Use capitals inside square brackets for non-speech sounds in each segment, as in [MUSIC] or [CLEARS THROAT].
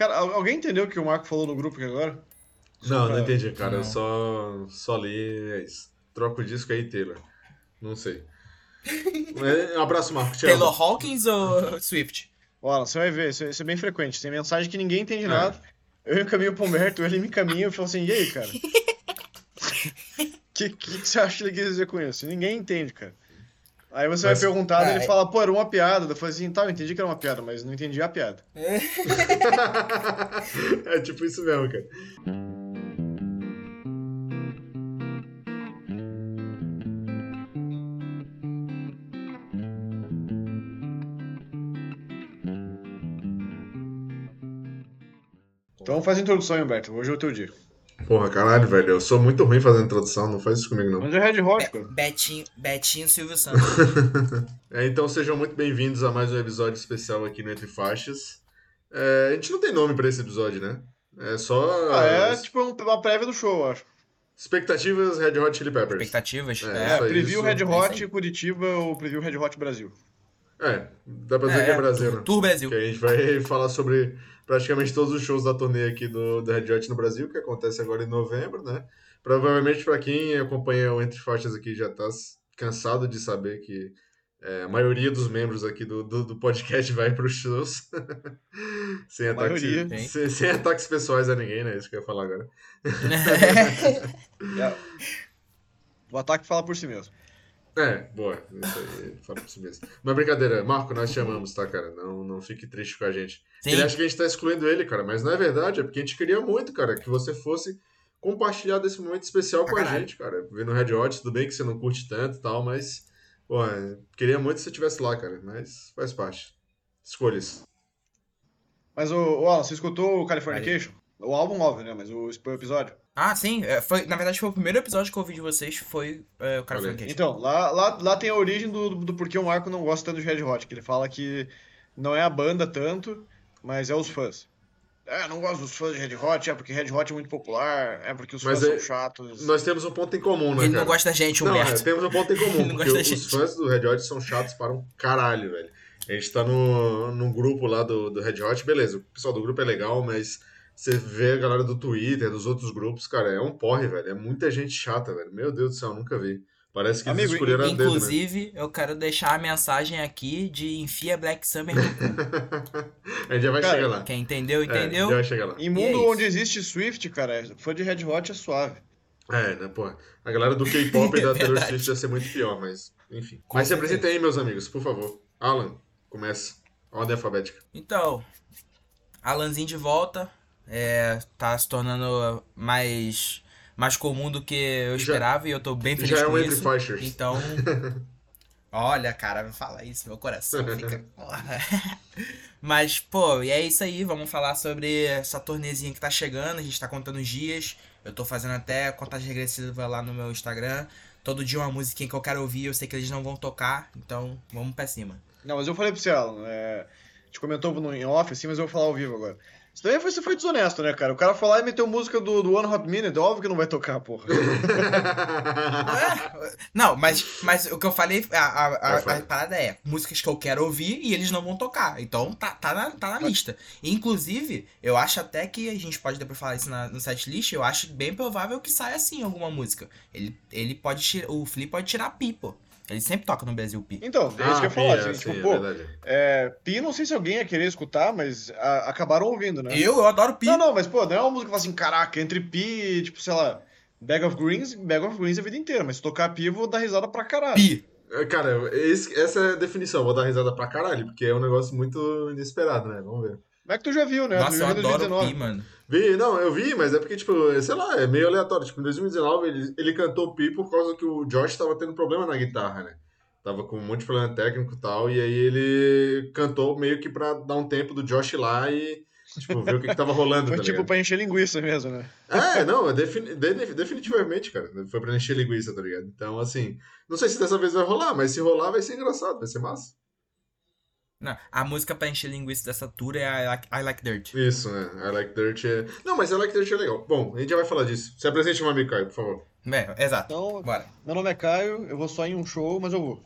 Cara, alguém entendeu o que o Marco falou no grupo aqui agora? Não, pra... não entendi, cara. Não. Eu só, só li. É isso. Troca o disco aí, Taylor. Não sei. [LAUGHS] um abraço, Marco. Tchau. Taylor Hawkins ou [LAUGHS] Swift? Olha, você vai ver, isso é bem frequente. Tem mensagem que ninguém entende é. nada. Eu encaminho pro Humberto, ele me caminha e falo assim, e aí, cara? O [LAUGHS] que, que, que, você acha que ele quis dizer com isso? Ninguém entende, cara. Aí você mas, vai perguntar, ah, ele é... fala, pô, era uma piada. Eu falei assim, tá, eu entendi que era uma piada, mas não entendi a piada. [LAUGHS] É, é tipo isso mesmo, cara. Então faz a introdução, Humberto. Hoje é o teu dia. Porra, caralho, velho. Eu sou muito ruim fazendo introdução, não faz isso comigo, não. Mas é Red Hot, cara. Betinho, Betinho Silvio Santos. [LAUGHS] é, então sejam muito bem-vindos a mais um episódio especial aqui no Entre Faixas. É, a gente não tem nome pra esse episódio, né? É só. Ah, é tipo uma prévia do show, eu acho. Expectativas Red Hot Chili Peppers. Expectativas? É, é preview Red Hot é Curitiba ou preview Red Hot Brasil. É, dá pra dizer é, que é Brasil, né? Tour Brasil. Que a gente vai [LAUGHS] falar sobre praticamente todos os shows da turnê aqui do, do Red Hot no Brasil, que acontece agora em novembro, né? Provavelmente para quem acompanha o Entre Faixas aqui já tá cansado de saber que é, a maioria dos membros aqui do, do, do podcast [LAUGHS] vai para os shows. [LAUGHS] sem, ataques, sem, sem, ataques pessoais a ninguém, né? Isso que eu ia falar agora. [LAUGHS] o ataque fala por si mesmo. É, boa. Isso aí, fala por si mesmo. Mas brincadeira, Marco, nós chamamos, tá, cara? Não, não fique triste com a gente. Sim. Ele acha que a gente tá excluindo ele, cara, mas não é verdade, é porque a gente queria muito, cara, que você fosse compartilhar desse momento especial com a gente, cara. Vendo Red Hot, tudo bem que você não curte tanto e tal, mas, pô, queria muito que você estivesse lá, cara, mas faz parte. Escolhas. Mas, o, o Alan, você escutou o Californication? O álbum, óbvio, né? Mas o, o episódio. Ah, sim. É, foi, na verdade, foi o primeiro episódio que eu ouvi de vocês, foi é, o cara Frankenstein. Então, lá, lá, lá tem a origem do, do, do porquê o Marco não gosta tanto de Red Hot, que ele fala que não é a banda tanto, mas é os fãs. É, não gosto dos fãs de Red Hot, é porque Red Hot é muito popular, é porque os fãs é, são chatos. Nós temos um ponto em comum, né, Ele cara? não gosta da gente, Humberto. Não, é, temos um ponto em [LAUGHS] comum, porque os gente. fãs do Red Hot são chatos para um caralho, velho. A gente tá no, no grupo lá do, do Red Hot, beleza, o pessoal do grupo é legal, mas você vê a galera do Twitter, dos outros grupos, cara, é um porre, velho. É muita gente chata, velho. Meu Deus do céu, nunca vi. Parece que Amigo, eles escolheram a dedo, Inclusive, né? eu quero deixar a mensagem aqui de enfia Black Summer no [LAUGHS] A gente já vai cara, chegar lá. Quem entendeu, entendeu. É, já vai chegar lá. Em mundo é onde existe Swift, cara, fã de Red Hot é suave. É, né, pô. A galera do K-pop e [LAUGHS] da Taylor Swift ia ser muito pior, mas enfim. Com mas se apresentem aí, meus amigos, por favor. Alan, começa. Ordem alfabética. Então, Alanzinho de volta, é, tá se tornando mais, mais comum do que eu esperava já, e eu tô bem feliz já é com é um isso. Entre então, [LAUGHS] olha, cara, me fala isso, meu coração [LAUGHS] fica. [LAUGHS] Mas, pô, e é isso aí, vamos falar sobre essa tornezinha que tá chegando, a gente tá contando os dias. Eu tô fazendo até contagem regressiva lá no meu Instagram. Todo dia uma musiquinha que eu quero ouvir, eu sei que eles não vão tocar, então vamos pra cima. Não, mas eu falei pro você, Alan, é... a gente comentou no, em off, assim, mas eu vou falar ao vivo agora. Isso daí foi, você foi desonesto, né, cara? O cara foi lá e meteu música do, do One Hot Minute, óbvio que não vai tocar, porra. é, [LAUGHS] não, mas, mas o que eu falei, a, a, a, a, parada é músicas que eu quero ouvir e eles não vão tocar. Então tá, tá, na, tá na lista. Inclusive, eu acho até que a gente pode depois falar isso na, no setlist, eu acho bem provável que saia assim alguma música. Ele, ele pode o Flea pode tirar pi, pô. Ele sempre toca no Brasil Pi. Então, é isso ah, que eu ia falar. Assim, tipo, é, pô, é, Pi, não sei se alguém ia querer escutar, mas a, acabaram ouvindo, né? Eu, eu adoro Pi. Não, não, mas, pô, não é uma música que fala assim, caraca, entre Pi e, tipo, sei lá, Bag of Greens, Bag of Greens a vida inteira, mas se tocar Pi, eu vou dar risada pra caralho. Pi. É, cara, esse, essa é a definição, vou dar risada pra caralho, porque é um negócio muito inesperado, né? Vamos ver. Como é que tu já viu, né? Nossa, eu adoro Pi, mano. Vi, não, eu vi, mas é porque, tipo, sei lá, é meio aleatório. Tipo, em 2019 ele, ele cantou Pi por causa que o Josh tava tendo problema na guitarra, né? Tava com um monte de problema técnico e tal, e aí ele cantou meio que pra dar um tempo do Josh lá e, tipo, ver o que, que tava rolando. Foi tá tipo ligado? pra encher linguiça mesmo, né? É, não, é defini definitivamente, cara. Foi pra encher linguiça, tá ligado? Então, assim, não sei se dessa vez vai rolar, mas se rolar vai ser engraçado, vai ser massa. Não, a música pra encher linguiça dessa tour é I Like, I like Dirt. Isso, né? I Like Dirt é. Não, mas I Like Dirt é legal. Bom, a gente já vai falar disso. Se apresente meu amigo Caio, por favor. É, exato. Então, Bora. Meu nome é Caio, eu vou só em um show, mas eu vou.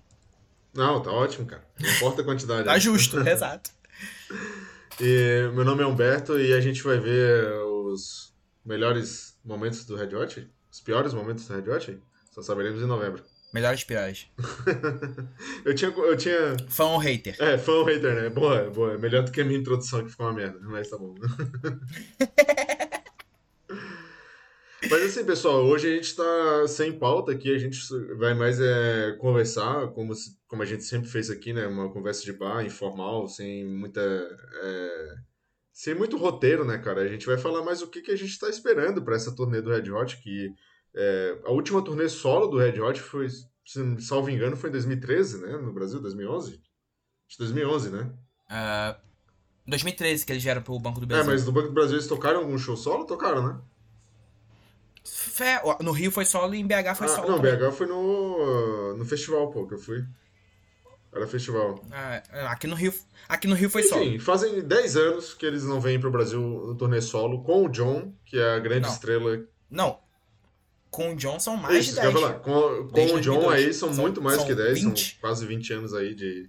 Não, tá ótimo, cara. Não importa a quantidade. tá justo, [LAUGHS] exato. E meu nome é Humberto e a gente vai ver os melhores momentos do Red Hot, os piores momentos do Red Hot. Só saberemos em novembro. Melhores piores. [LAUGHS] eu tinha. Eu tinha... Fã ou hater? É, fã ou hater, né? Boa, boa. Melhor do que a minha introdução que ficou uma merda, mas tá bom. [LAUGHS] Mas assim, pessoal, hoje a gente está sem pauta aqui, a gente vai mais é, conversar, como, como a gente sempre fez aqui, né? Uma conversa de bar, informal, sem muita. É, sem muito roteiro, né, cara? A gente vai falar mais o que, que a gente está esperando para essa turnê do Red Hot, que é, a última turnê solo do Red Hot foi, se salvo engano, foi em 2013, né? No Brasil, 2011? De 2011, né? Uh, 2013 que eles vieram pro Banco do é, Brasil. É, mas no Banco do Brasil eles tocaram algum show solo? Tocaram, né? Fé, no Rio foi solo e em BH foi ah, solo. Não, também. BH foi no, no festival, pô, que eu fui. Era festival. Ah, aqui no Rio, aqui no Rio foi Enfim, solo. Enfim, fazem 10 anos que eles não vêm pro Brasil no turnê solo com o John, que é a grande não. estrela. Não. Com o John são mais Isso, de 10. Falar. Com, com o John aí são, são muito mais são que 10, 20. são quase 20 anos aí de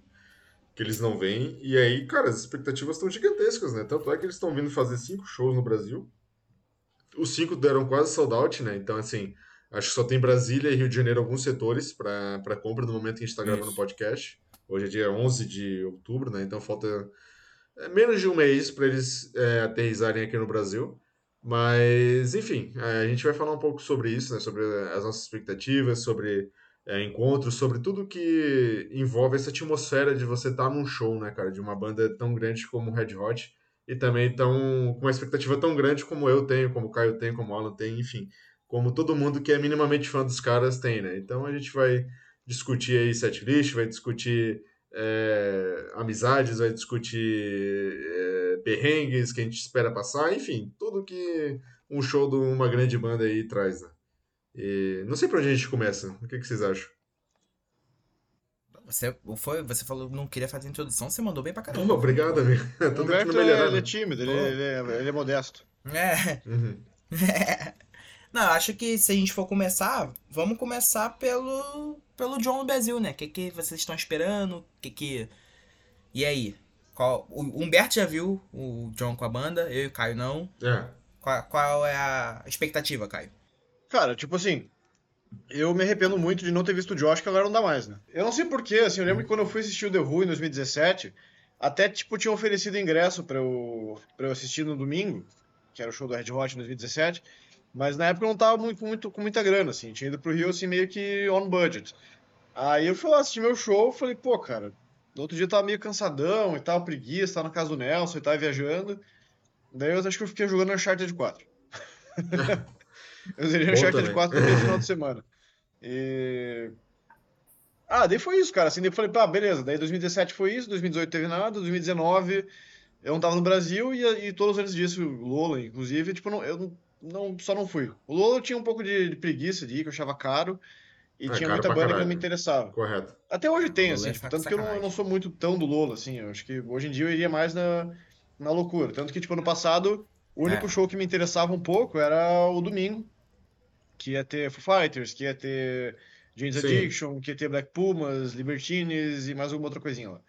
que eles não vêm. E aí, cara, as expectativas estão gigantescas, né? Tanto é que eles estão vindo fazer cinco shows no Brasil. Os cinco deram quase sold out, né? Então, assim, acho que só tem Brasília e Rio de Janeiro alguns setores para compra no momento que a gente está gravando o podcast. Hoje é dia 11 de outubro, né? Então falta é, menos de um mês para eles é, aterrizarem aqui no Brasil. Mas, enfim, é, a gente vai falar um pouco sobre isso, né? Sobre as nossas expectativas, sobre é, encontros, sobre tudo que envolve essa atmosfera de você estar tá num show, né, cara? De uma banda tão grande como o Red Hot e também tão, com uma expectativa tão grande como eu tenho, como o Caio tem, como o Alan tem, enfim, como todo mundo que é minimamente fã dos caras tem, né? Então a gente vai discutir aí setlist, vai discutir é, amizades, vai discutir é, perrengues que a gente espera passar, enfim, tudo que um show de uma grande banda aí traz, né? E não sei pra onde a gente começa, o que, que vocês acham? Você, foi, você falou que não queria fazer introdução, você mandou bem pra caramba. Oh, obrigado, amigo. o Humberto é, ele é tímido, ele, ele, é, ele é modesto. É. Uhum. [LAUGHS] Não, acho que se a gente for começar, vamos começar pelo, pelo John no Brasil, né? O que, que vocês estão esperando? O que que... E aí? Qual... O Humberto já viu o John com a banda, eu e o Caio não. É. Qual, qual é a expectativa, Caio? Cara, tipo assim, eu me arrependo muito de não ter visto o Josh, que agora não dá mais, né? Eu não sei porquê, assim, eu lembro que quando eu fui assistir o The Who em 2017, até, tipo, tinham oferecido ingresso pra eu, pra eu assistir no domingo, que era o show do Red Hot em 2017, mas na época eu não tava muito, muito, com muita grana, assim. Tinha ido pro Rio, assim, meio que on budget. Aí eu fui lá assistir meu show, falei, pô, cara, no outro dia eu tava meio cansadão e tal, preguiça, tava na casa do Nelson e tava viajando. Daí eu acho que eu fiquei jogando Uncharted 4. [LAUGHS] eu zerei Uncharted 4 no final de semana. E... Ah, daí foi isso, cara. Assim, daí eu falei, pá, beleza. Daí 2017 foi isso, 2018 teve nada, 2019 eu não tava no Brasil e, e todos antes disso, o Lola, inclusive, tipo, não, eu não, não, só não fui. O Lola tinha um pouco de, de preguiça de ir, que eu achava caro. E é, tinha muita banda caralho. que não me interessava. Correto. Até hoje tem, assim, tipo, tanto que eu não, eu não, sou muito tão do Lola, assim. Eu acho que hoje em dia eu iria mais na, na loucura. Tanto que, tipo, ano passado, o único é. show que me interessava um pouco era o domingo. Que ia ter Foo Fighters, que ia ter James Addiction, que ia ter Black Pumas, Libertines e mais alguma outra coisinha lá.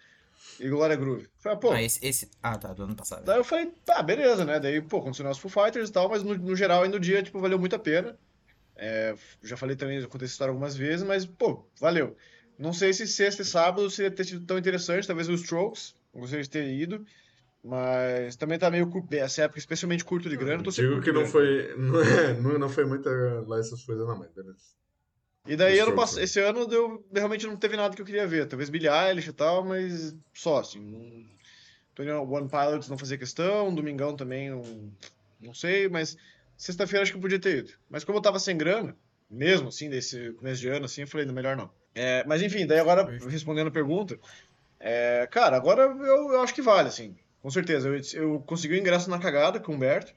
E Glória Groove. Falei, pô. Ah, esse, esse... ah, tá, do ano passado. Daí eu falei, tá, beleza, né? Daí, pô, continuou os Foo Fighters e tal, mas no, no geral, aí no dia, tipo, valeu muito a pena. É, já falei também, já contei essa história algumas vezes, mas, pô, valeu. Não sei se sexta e sábado seria ter sido tão interessante, talvez os Strokes, gostaria de ter ido. Mas também tá meio essa época, especialmente curto de grana. Tô Digo que não foi, não, [LAUGHS] é, não, não foi muita lá essas coisas, não, mas beleza. E daí ano pass... esse ano deu... realmente não teve nada que eu queria ver. Talvez Billie Eilish e tal, mas só assim. Não... One Pilots não fazia questão, Domingão também não, não sei, mas sexta-feira acho que eu podia ter ido. Mas como eu tava sem grana, mesmo assim, desse começo de ano, assim, eu falei, não, melhor não. É, mas enfim, daí agora, respondendo a pergunta, é, cara, agora eu, eu acho que vale, assim, com certeza. Eu, eu consegui o ingresso na cagada com o Humberto,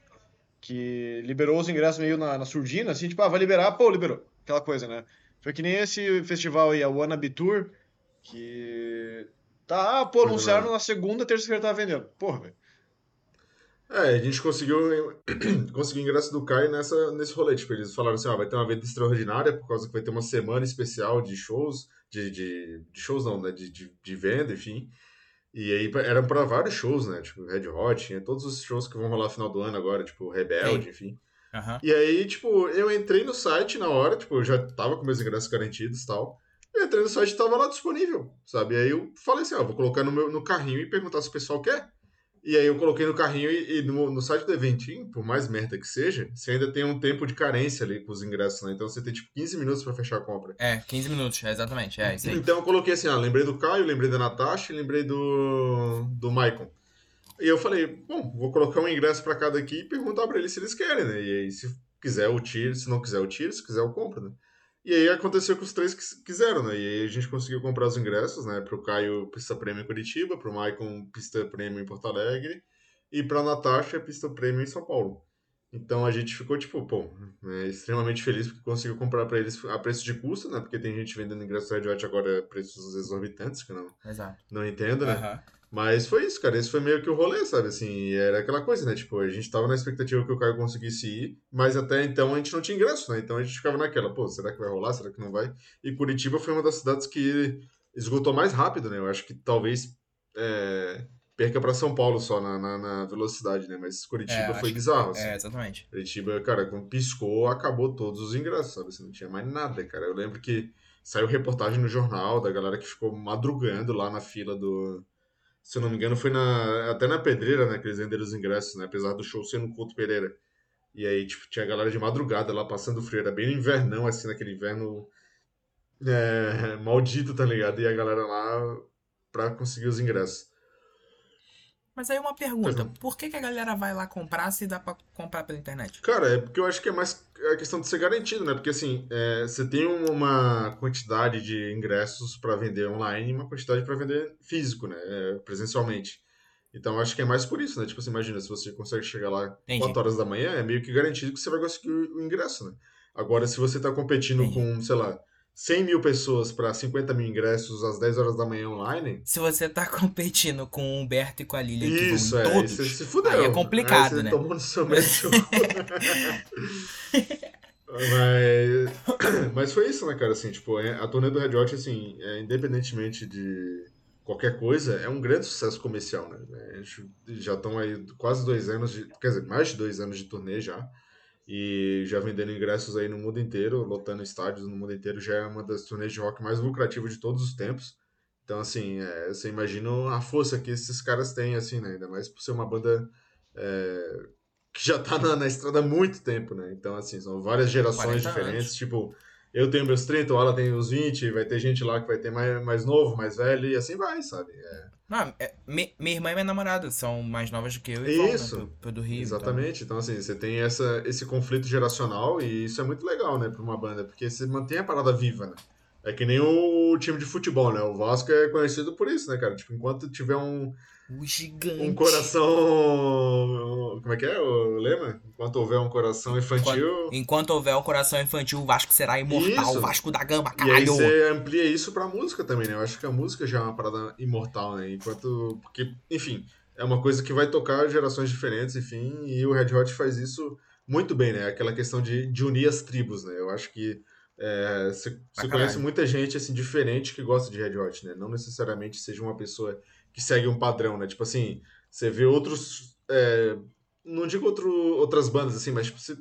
que liberou os ingressos meio na, na surdina, assim, tipo, ah, vai liberar, pô, liberou. Aquela coisa, né? Foi que nem esse festival aí, a Wannabe Tour, que. Tá, ah, pô, anunciaram na segunda, terça-feira tava vendendo. Porra, velho. É, a gente conseguiu, [CLEARS THROAT] conseguiu ingresso do Caio nessa, nesse rolê. Tipo, eles falaram assim: ó, vai ter uma venda extraordinária, por causa que vai ter uma semana especial de shows, de, de, de shows não, né? De, de, de, venda, enfim. E aí eram para vários shows, né? Tipo, Red Hot, tinha todos os shows que vão rolar no final do ano agora, tipo, Rebelde, Sim. enfim. Uhum. E aí, tipo, eu entrei no site na hora, tipo, eu já tava com meus ingressos garantidos e tal. Eu entrei no site e tava lá disponível, sabe? E aí eu falei assim, ó, vou colocar no meu no carrinho e perguntar se o pessoal quer. E aí eu coloquei no carrinho e, e no, no, site do Eventinho, por mais merda que seja, você ainda tem um tempo de carência ali com os ingressos, né? Então você tem tipo 15 minutos para fechar a compra. É, 15 minutos, exatamente, é isso aí. Então eu coloquei assim, ó, lembrei do Caio, lembrei da Natasha, lembrei do do Maicon. E eu falei, bom, vou colocar um ingresso para cada aqui e perguntar para eles se eles querem, né? E aí se quiser eu tiro, se não quiser eu tiro, se quiser eu compro, né? E aí aconteceu que os três quiseram, né? E aí a gente conseguiu comprar os ingressos, né? Pro Caio, pista prêmio em Curitiba, pro Maicon, pista prêmio em Porto Alegre e para Natasha pista prêmio em São Paulo. Então a gente ficou tipo, pô, né, extremamente feliz porque conseguiu comprar para eles a preço de custo, né? Porque tem gente vendendo ingresso Red Hot agora a preços exorbitantes, que não, Exato. não entendo, né? Uhum. Mas foi isso, cara. Esse foi meio que o rolê, sabe? Assim, era aquela coisa, né? Tipo, a gente tava na expectativa que o Caio conseguisse ir, mas até então a gente não tinha ingresso, né? Então a gente ficava naquela, pô, será que vai rolar? Será que não vai? E Curitiba foi uma das cidades que esgotou mais rápido, né? Eu acho que talvez. É perca para São Paulo só na, na, na, velocidade, né? Mas Curitiba é, foi bizarro. Assim. É, exatamente. Curitiba, cara, quando piscou, acabou todos os ingressos, sabe? Você não tinha mais nada, cara. Eu lembro que saiu reportagem no jornal da galera que ficou madrugando lá na fila do. Se eu não me engano, foi na, até na pedreira, né? Que eles venderam os ingressos, né? Apesar do show ser no Couto Pereira. E aí, tipo, tinha a galera de madrugada lá passando frio. Era bem no invernão, assim, naquele inverno é, maldito, tá ligado? E a galera lá pra conseguir os ingressos. Mas aí uma pergunta, por que, que a galera vai lá comprar se dá pra comprar pela internet? Cara, é porque eu acho que é mais a questão de ser garantido, né? Porque assim, é, você tem uma quantidade de ingressos para vender online e uma quantidade para vender físico, né? É, presencialmente. Então acho que é mais por isso, né? Tipo, você imagina, se você consegue chegar lá Entendi. 4 horas da manhã, é meio que garantido que você vai conseguir o ingresso, né? Agora, se você tá competindo Entendi. com, sei lá, 100 mil pessoas para 50 mil ingressos às 10 horas da manhã online. Se você tá [LAUGHS] competindo com o Humberto e com a Lilian, Isso, que vão é, todos, você se fudeu. Aí é complicado, aí né? Tomou no seu [LAUGHS] mas... mas foi isso, né, cara? Assim, tipo, é, a turnê do Red Hot, assim, é, independentemente de qualquer coisa, é um grande sucesso comercial, né? A gente já estão aí quase dois anos, de, quer dizer, mais de dois anos de turnê já e já vendendo ingressos aí no mundo inteiro, lotando estádios no mundo inteiro, já é uma das turnês de rock mais lucrativas de todos os tempos. Então, assim, é, você imagina a força que esses caras têm, assim, né? Ainda mais por ser uma banda é, que já tá na, na, estrada há muito tempo, né? Então, assim, são várias gerações diferentes. Anos. Tipo, eu tenho meus 30, ela tem os 20, vai ter gente lá que vai ter mais, mais novo, mais velho, e assim vai, sabe? É. Não, é, mi, minha irmã e minha namorada são mais novas do que eu e Isso. Vão, né, pro, do Rio. Exatamente. Então. então, assim, você tem essa, esse conflito geracional e isso é muito legal, né, pra uma banda, porque você mantém a parada viva, né? É que nem o time de futebol, né? O Vasco é conhecido por isso, né, cara? Tipo, enquanto tiver um, o gigante. Um coração. Como é que é o lema? Enquanto houver um coração infantil. Enquanto, enquanto houver um coração infantil, o Vasco será imortal. O Vasco da Gama, caralho. E aí você amplia isso pra música também, né? Eu acho que a música já é uma parada imortal, né? Enquanto. Porque, enfim, é uma coisa que vai tocar gerações diferentes, enfim. E o Red Hot faz isso muito bem, né? Aquela questão de, de unir as tribos, né? Eu acho que. É, você conhece muita gente assim diferente que gosta de Red Hot, né? Não necessariamente seja uma pessoa que segue um padrão, né? Tipo assim, você vê outros. É, não digo outro, outras bandas assim, mas tipo, você,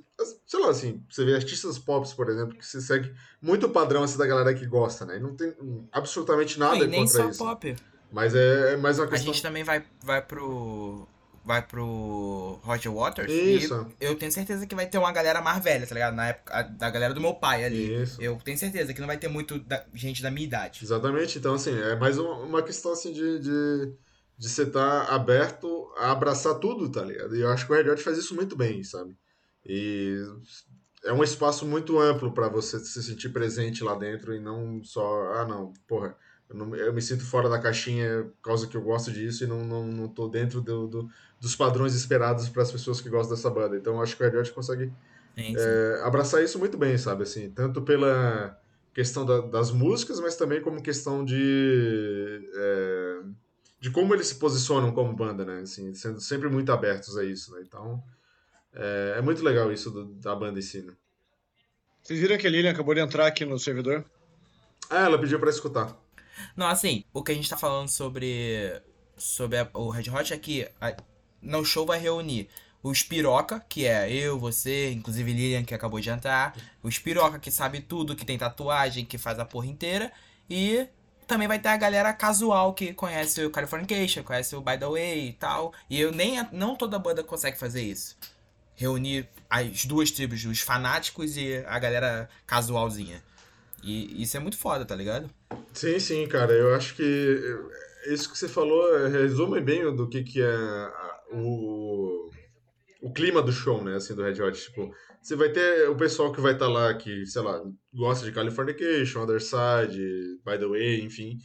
sei lá, assim, você vê artistas pop, por exemplo, que você segue muito o padrão assim, da galera que gosta, né? E não tem absolutamente nada nem contra só isso. pop. Mas é, é mais uma questão. A gente também vai, vai pro vai pro Roger Waters. Isso. E eu tenho certeza que vai ter uma galera mais velha, tá ligado? Na época da galera do meu pai ali. Isso. Eu tenho certeza que não vai ter muito da, gente da minha idade. Exatamente. Então, assim, é mais uma, questão assim de, de, de você estar tá aberto a abraçar tudo, tá ligado? E eu acho que o Red Hot faz isso muito bem, sabe? E é um espaço muito amplo para você se sentir presente lá dentro e não só, ah, não, porra eu, não, eu, me sinto fora da caixinha por causa que eu gosto disso e não, não, não tô dentro do, do dos padrões esperados para as pessoas que gostam dessa banda. Então eu acho que o Red Hot consegue é, abraçar isso muito bem, sabe? Assim, tanto pela questão da, das músicas, mas também como questão de é, de como eles se posicionam como banda, né? Assim, sendo sempre muito abertos a isso, né? Então é, é muito legal isso do, da banda em si. Né? Vocês viram que a Lilian acabou de entrar aqui no servidor? Ah, ela pediu para escutar. Não, assim, o que a gente tá falando sobre sobre a, o Red Hot é que a, no show vai reunir os piroca, que é eu, você, inclusive Lilian, que acabou de entrar. Os piroca, que sabe tudo, que tem tatuagem, que faz a porra inteira. E também vai ter a galera casual que conhece o Californication, conhece o By The Way e tal. E eu nem não toda banda consegue fazer isso. Reunir as duas tribos, os fanáticos e a galera casualzinha. E isso é muito foda, tá ligado? Sim, sim, cara. Eu acho que isso que você falou resume bem do que, que é o, o clima do show, né? Assim, do Red Hot. Tipo, você vai ter o pessoal que vai estar tá lá, que, sei lá, gosta de Californication, Other Side, By The Way, enfim.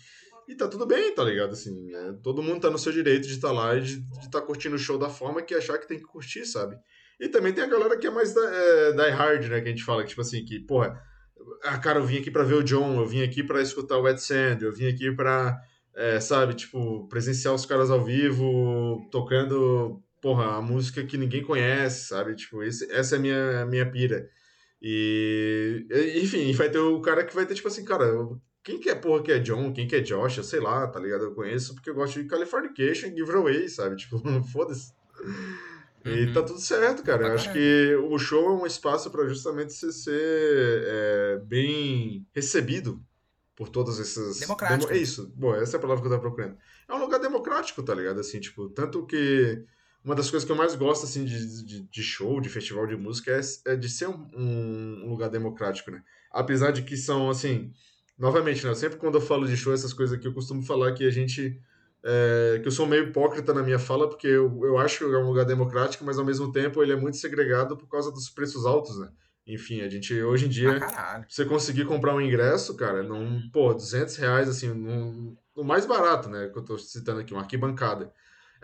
E tá tudo bem, tá ligado? Assim, né? Todo mundo tá no seu direito de estar tá lá e de estar tá curtindo o show da forma que achar que tem que curtir, sabe? E também tem a galera que é mais da, é, die hard, né? Que a gente fala, que, tipo assim, que, porra, ah, cara, eu vim aqui para ver o John, eu vim aqui para escutar o Ed Sand, eu vim aqui pra, é, sabe, tipo, presenciar os caras ao vivo, tocando porra, a música que ninguém conhece, sabe? Tipo, esse, essa é a minha, minha pira. E, enfim, vai ter o cara que vai ter, tipo assim, cara, quem que é porra que é John, quem que é Josh, eu sei lá, tá ligado? Eu conheço porque eu gosto de Californication e Giveaway, sabe? Tipo, [LAUGHS] foda-se. E uhum. tá tudo certo, cara. Eu acho que o show é um espaço para justamente você ser é, bem recebido por todos esses. Democrático. Demo... É isso. Bom, essa é a palavra que eu tava procurando. É um lugar democrático, tá ligado? Assim, tipo, tanto que uma das coisas que eu mais gosto, assim, de, de, de show, de festival de música, é, é de ser um, um, lugar democrático, né? Apesar de que são, assim, novamente, né? Sempre quando eu falo de show, essas coisas aqui, eu costumo falar que a gente... É, que eu sou meio hipócrita na minha fala, porque eu, eu acho que é um lugar democrático, mas ao mesmo tempo ele é muito segregado por causa dos preços altos, né? Enfim, a gente, hoje em dia, ah, você conseguir comprar um ingresso, cara, num, pô, 200 reais, assim, no, no mais barato, né? Que eu tô citando aqui, uma arquibancada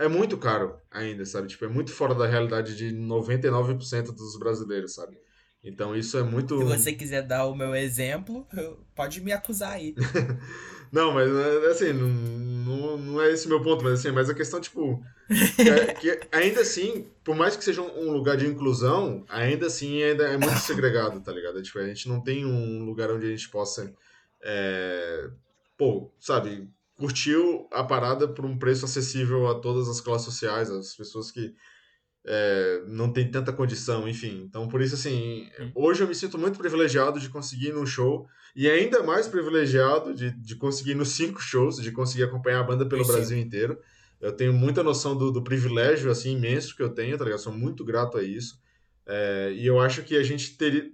é muito caro ainda, sabe? Tipo, é muito fora da realidade de 99% dos brasileiros, sabe? Então isso é muito. Se você quiser dar o meu exemplo, pode me acusar aí. [LAUGHS] não, mas é, assim, não, não é esse meu ponto, mas assim, mas a questão, tipo. É, que ainda assim, por mais que seja um lugar de inclusão, ainda assim ainda é muito segregado, tá ligado? Tipo, a gente não tem um lugar onde a gente possa. É, pô, sabe, curtiu a parada por um preço acessível a todas as classes sociais, as pessoas que é, não têm tanta condição, enfim. Então, por isso, assim, hoje eu me sinto muito privilegiado de conseguir ir num show e ainda mais privilegiado de, de conseguir ir nos cinco shows, de conseguir acompanhar a banda pelo Sim. Brasil inteiro. Eu tenho muita noção do, do, privilégio, assim, imenso que eu tenho, tá ligado? Sou muito grato a isso. É, e eu acho que a gente teria,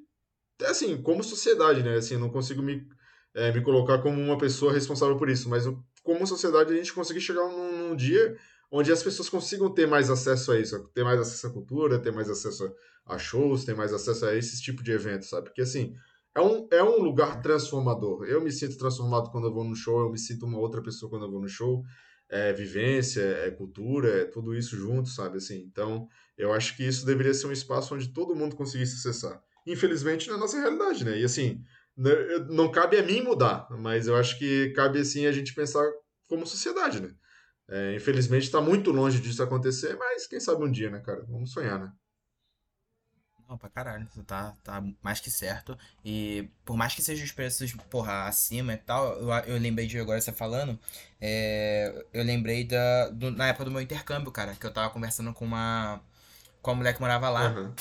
assim, como sociedade, né? Assim, não consigo me, é, me colocar como uma pessoa responsável por isso, mas eu como sociedade, a gente conseguir chegar num, num, dia onde as pessoas consigam ter mais acesso a isso, ter mais acesso à cultura, ter mais acesso a shows, ter mais acesso a esse tipo de evento, sabe? Porque, assim, é um, é um lugar transformador. Eu me sinto transformado quando eu vou no show, eu me sinto uma outra pessoa quando eu vou no show. É vivência, é cultura, é tudo isso junto, sabe? Assim, então, eu acho que isso deveria ser um espaço onde todo mundo conseguisse acessar. Infelizmente, na nossa realidade, né? E assim, né, não cabe a mim mudar, mas eu acho que cabe assim a gente pensar como sociedade, né? É, infelizmente está muito longe disso acontecer, mas quem sabe um dia, né, cara? Vamos sonhar, né? Não, pra caralho, tá, tá mais que certo. E por mais que sejam os preços, porra, acima e tal, eu, eu lembrei de agora você falando, é, eu lembrei da, do, na época do meu intercâmbio, cara, que eu tava conversando com uma, com uma mulher que morava lá. Uhum.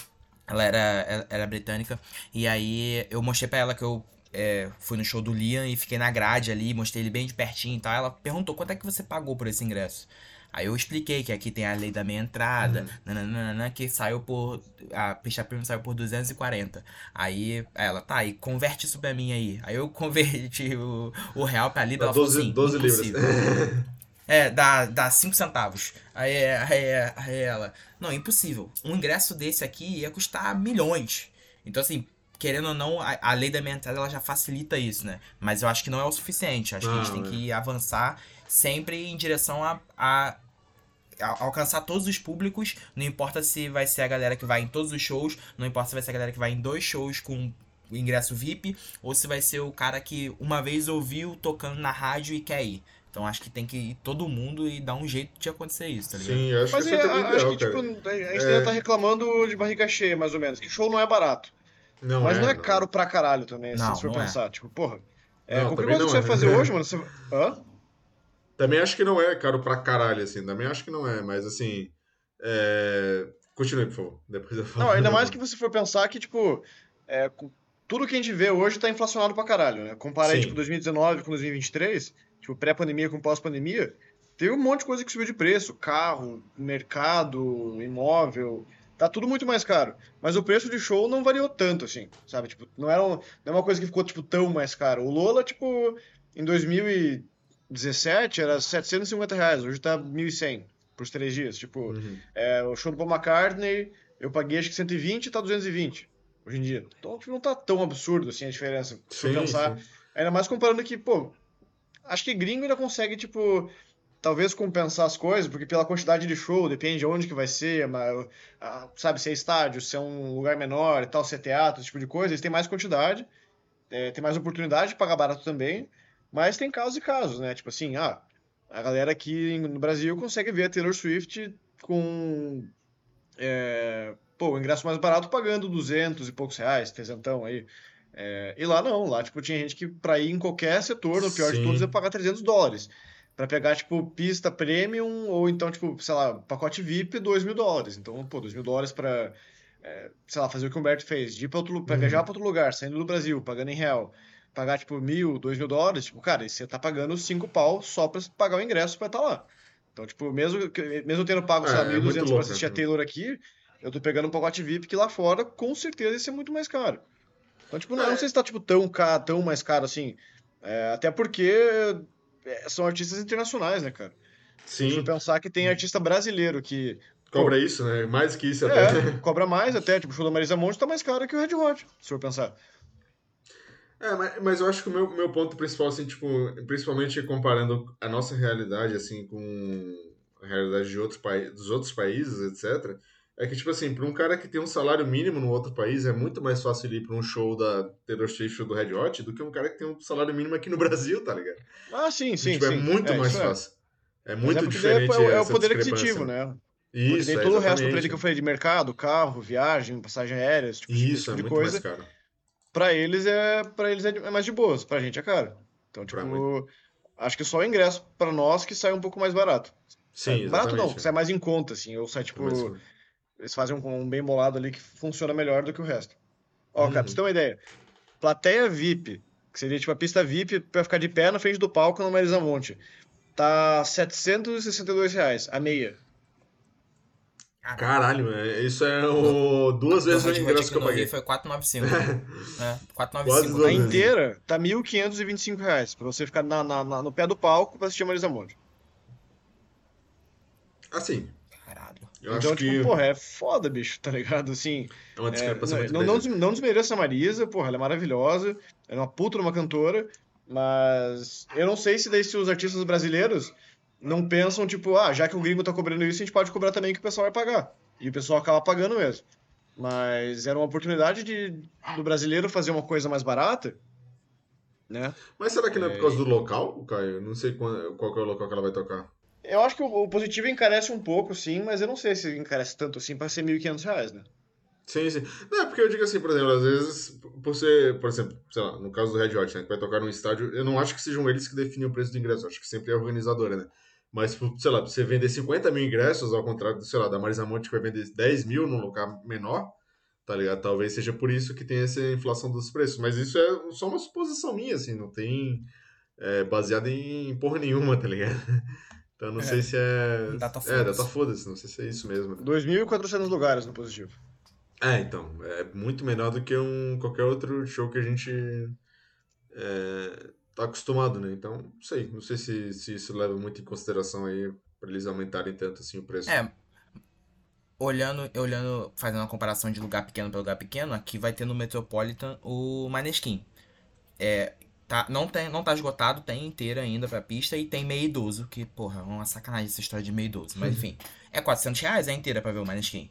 Ela era, ela era britânica. E aí eu mostrei pra ela que eu é, fui no show do Liam e fiquei na grade ali, mostrei ele bem de pertinho e tal. Ela perguntou quanto é que você pagou por esse ingresso. Aí eu expliquei que aqui tem a lei da meia entrada, uhum. nananana, que saiu por. A pista premium saiu por 240. Aí ela, tá, e converte isso pra mim aí. Aí eu [LAUGHS] converti o, o real pra ali, ela 12, falou assim: 12 libras. É, dá, dá 5 centavos. Aí, aí, aí ela, não, impossível. Um ingresso desse aqui ia custar milhões. Então, assim, querendo ou não, a, a lei da minha entrada ela já facilita isso, né? Mas eu acho que não é o suficiente. Acho que a gente tem é. que avançar sempre em direção a, a, a, alcançar todos os públicos. Não importa se vai ser a galera que vai em todos os shows, não importa se vai ser a galera que vai em dois shows com ingresso VIP, ou se vai ser o cara que uma vez ouviu tocando na rádio e quer ir. Então acho que tem que ir todo mundo e dar um jeito de acontecer isso, tá ligado? Sim, acho Mas que é, acho ideal, que, tipo, a gente é... ainda tá reclamando de barriga cheia, mais ou menos, que show não é barato. Não Mas é, não é caro não. pra caralho também, não, se for é. pensar. É. Tipo, porra. É, qualquer coisa que você vai fazer [LAUGHS] hoje, mano, você. Hã? Também acho que não é caro pra caralho, assim. Também acho que não é, mas assim. É... Continue, por favor. Depois eu falo. Não, ainda mais [LAUGHS] que você for pensar que, tipo, é, tudo que a gente vê hoje tá inflacionado pra caralho, né? Comparar, aí, tipo, 2019 com 2023, tipo, pré-pandemia com pós-pandemia, teve um monte de coisa que subiu de preço. Carro, mercado, imóvel, tá tudo muito mais caro. Mas o preço de show não variou tanto, assim, sabe? Tipo, não, era um, não é uma coisa que ficou, tipo, tão mais caro. O Lola, tipo, em 2017 era 750 reais, hoje tá 1.100 por três dias. Tipo, uhum. é, o show do Paul McCartney, eu paguei acho que 120 e tá 220 hoje em dia. Então não tá tão absurdo assim a diferença. Se pensar. Sim. Ainda mais comparando que, pô, acho que gringo ainda consegue, tipo, talvez compensar as coisas, porque pela quantidade de show, depende de onde que vai ser, mas, sabe, se é estádio, se é um lugar menor e tal, se é teatro, esse tipo de coisa, eles têm mais quantidade, é, tem mais oportunidade de pagar barato também, mas tem casos e casos, né? Tipo assim, ah, a galera aqui no Brasil consegue ver a Taylor Swift com é, pô, o ingresso mais barato pagando 200 e poucos reais, trezentão aí. É, e lá não, lá tipo, tinha gente que pra ir em qualquer setor, no pior Sim. de todos, ia pagar 300 dólares. Pra pegar, tipo, pista premium ou então, tipo, sei lá, pacote VIP, 2 mil dólares. Então, pô, 2 mil dólares pra, é, sei lá, fazer o que o Humberto fez, de ir pra, outro, pra uhum. viajar pra outro lugar, saindo do Brasil, pagando em real, pagar, tipo, mil, dois mil dólares, tipo, cara, você tá pagando cinco pau só pra pagar o ingresso pra estar tá lá. Então, tipo, mesmo, mesmo tendo pago, sei lá, 1.200 é, é pra assistir a né? Taylor aqui, eu tô pegando um pacote VIP que lá fora, com certeza, ia ser muito mais caro. Então, tipo, não, é. não sei se tá, tipo, tão, caro, tão mais caro assim. É, até porque é, são artistas internacionais, né, cara? Sim. Se pensar que tem artista brasileiro que... Cobra pô, isso, né? Mais que isso até. É, [LAUGHS] cobra mais até. Tipo, o show da Marisa Monte tá mais caro que o Red Hot, se for pensar. É, mas, mas eu acho que o meu, meu ponto principal, assim, tipo, principalmente comparando a nossa realidade, assim, com a realidade de outros dos outros países, etc., é que, tipo assim, para um cara que tem um salário mínimo no outro país, é muito mais fácil ir para um show da Taylor Swift ou do Red Hot do que um cara que tem um salário mínimo aqui no [LAUGHS] Brasil, tá ligado? Ah, sim, sim. Tipo, é sim. é muito é, mais fácil. É, é muito diferente. É, é o poder aquisitivo, né? Isso, tem todo o resto pra ele que eu falei de mercado, carro, viagem, passagem aérea, esse tipo, Isso, tipo é de coisa. Pra eles é para eles é mais de boas, pra gente é caro. Então, tipo, acho que só o ingresso pra nós que sai um pouco mais barato. Sim, Barato não, sai mais em conta, assim, ou sai tipo eles fazem um, um, bem bolado ali que funciona melhor do que o resto. Ó, uhum. cara, pra você ter uma ideia. Plateia VIP, que seria tipo a pista VIP pra ficar de pé na frente do palco no Marisa Monte. Tá 762 reais, a meia. Caralho, isso é o... duas vezes o ingresso que eu paguei. Foi 495. [LAUGHS] é, 495. A inteira tá 1.525 reais pra você ficar na, na, na, no pé do palco pra assistir a Marisa Monte. Assim, eu então, tipo, que... porra, é foda, bicho, tá ligado? Assim. É uma discrepância é, muito não, não, des, não desmereça a Marisa, porra, ela é maravilhosa, é uma puta uma cantora, mas eu não sei se daí se os artistas brasileiros não pensam, tipo, ah, já que o gringo tá cobrando isso, a gente pode cobrar também que o pessoal vai pagar. E o pessoal acaba pagando mesmo. Mas era uma oportunidade de, do brasileiro fazer uma coisa mais barata, né? Mas será que não é por causa do local, Caio? Não sei qual, qual é o local que ela vai tocar. Eu acho que o, positivo encarece um pouco, sim, mas eu não sei se encarece tanto assim para ser R$ 1.500, né? Sim, sim. Não, é porque eu digo assim, por exemplo, às vezes, por ser, por exemplo, sei lá, no caso do Red Hot, né, que vai tocar num estádio, eu não acho que sejam eles que definem o preço do ingresso, acho que sempre é a organizadora, né? Mas, sei lá, você vender 50 mil ingressos, ao contrário, sei lá, da Marisa Monte, que vai vender 10 mil num lugar menor, tá ligado? Talvez seja por isso que tem essa inflação dos preços. Mas isso é só uma suposição minha, assim, não tem é, baseada em porra nenhuma, tá ligado? Então não é. sei se é. Data é, data foda-se, não sei se é isso mesmo. 2.400 lugares no positivo. É, então. É muito menor do que um, qualquer outro show que a gente é, tá acostumado, né? Então, não sei. Não sei se, se isso leva muito em consideração aí para eles aumentarem tanto assim o preço. É. Olhando, olhando, fazendo uma comparação de lugar pequeno para lugar pequeno, aqui vai ter no Metropolitan o Maneskin. É, Tá, não, tem, não tá esgotado, tem inteira ainda pra pista e tem meio idoso, que, porra, é uma sacanagem essa história de meio idoso. Mas [LAUGHS] enfim, é 400 reais a inteira pra ver o Maneskin.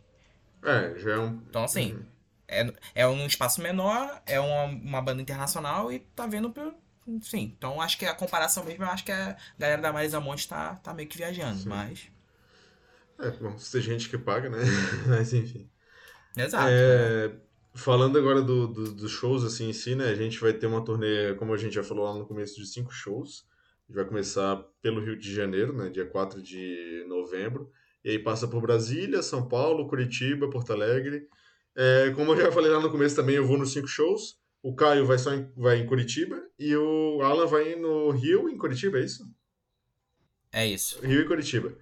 É, já é um. Então, assim, uhum. é, é um espaço menor, é uma, uma banda internacional e tá vendo. Por, sim, então acho que a comparação mesmo, eu acho que a galera da Marisa Monte tá, tá meio que viajando, sim. mas. É, bom, se tem gente que paga, né? [LAUGHS] mas enfim. Exato. É, né? Falando agora do, do, dos shows assim em si, né? A gente vai ter uma turnê, como a gente já falou lá no começo, de cinco shows. A gente vai começar pelo Rio de Janeiro, né, dia 4 de novembro. E aí passa por Brasília, São Paulo, Curitiba, Porto Alegre. É, como eu já falei lá no começo também, eu vou nos cinco shows. O Caio vai só em, vai em Curitiba e o Alan vai no Rio, em Curitiba, é isso? É isso. Rio e Curitiba.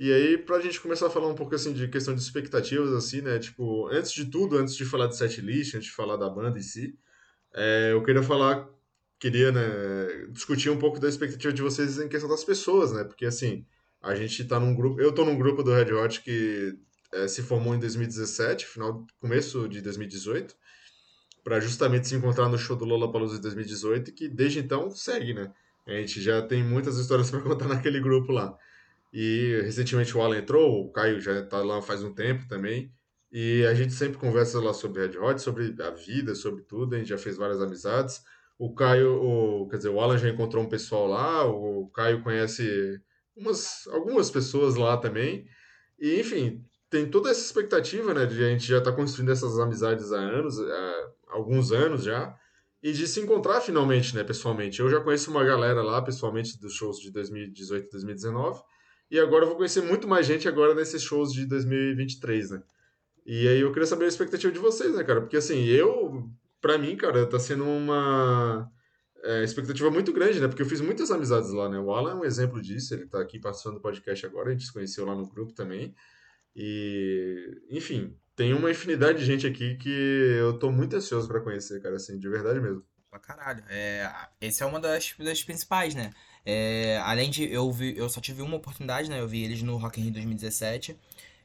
E aí, pra gente começar a falar um pouco assim de questão de expectativas, assim, né? Tipo, antes de tudo, antes de falar de setlist, antes de falar da banda em si, é, eu queria falar, queria, né, discutir um pouco da expectativa de vocês em questão das pessoas, né? Porque assim, a gente tá num grupo, eu tô num grupo do Red Hot que é, se formou em 2017, final, começo de 2018, para justamente se encontrar no show do Lollapalooza de 2018, que desde então segue, né? A gente já tem muitas histórias [LAUGHS] para contar naquele grupo lá. E recentemente o Alan entrou, o Caio já está lá faz um tempo também. E a gente sempre conversa lá sobre Red Hot, sobre a vida, sobre tudo. A gente já fez várias amizades. O Caio, o, quer dizer, o Alan já encontrou um pessoal lá. O Caio conhece umas, algumas pessoas lá também. E, enfim, tem toda essa expectativa, né? De a gente já estar tá construindo essas amizades há anos, há alguns anos já. E de se encontrar finalmente, né, pessoalmente. Eu já conheço uma galera lá, pessoalmente, dos shows de 2018 e 2019. E agora eu vou conhecer muito mais gente agora nesses shows de 2023, né? E aí eu queria saber a expectativa de vocês, né, cara? Porque assim, eu, pra mim, cara, tá sendo uma é, expectativa muito grande, né? Porque eu fiz muitas amizades lá, né? O Alan é um exemplo disso, ele tá aqui participando do podcast agora, a gente se conheceu lá no grupo também. E, enfim, tem uma infinidade de gente aqui que eu tô muito ansioso para conhecer, cara, assim, de verdade mesmo. Pra caralho. É, esse é uma das, das principais, né? É, além de eu vi, eu só tive uma oportunidade, né? Eu vi eles no Rock in Rio 2017.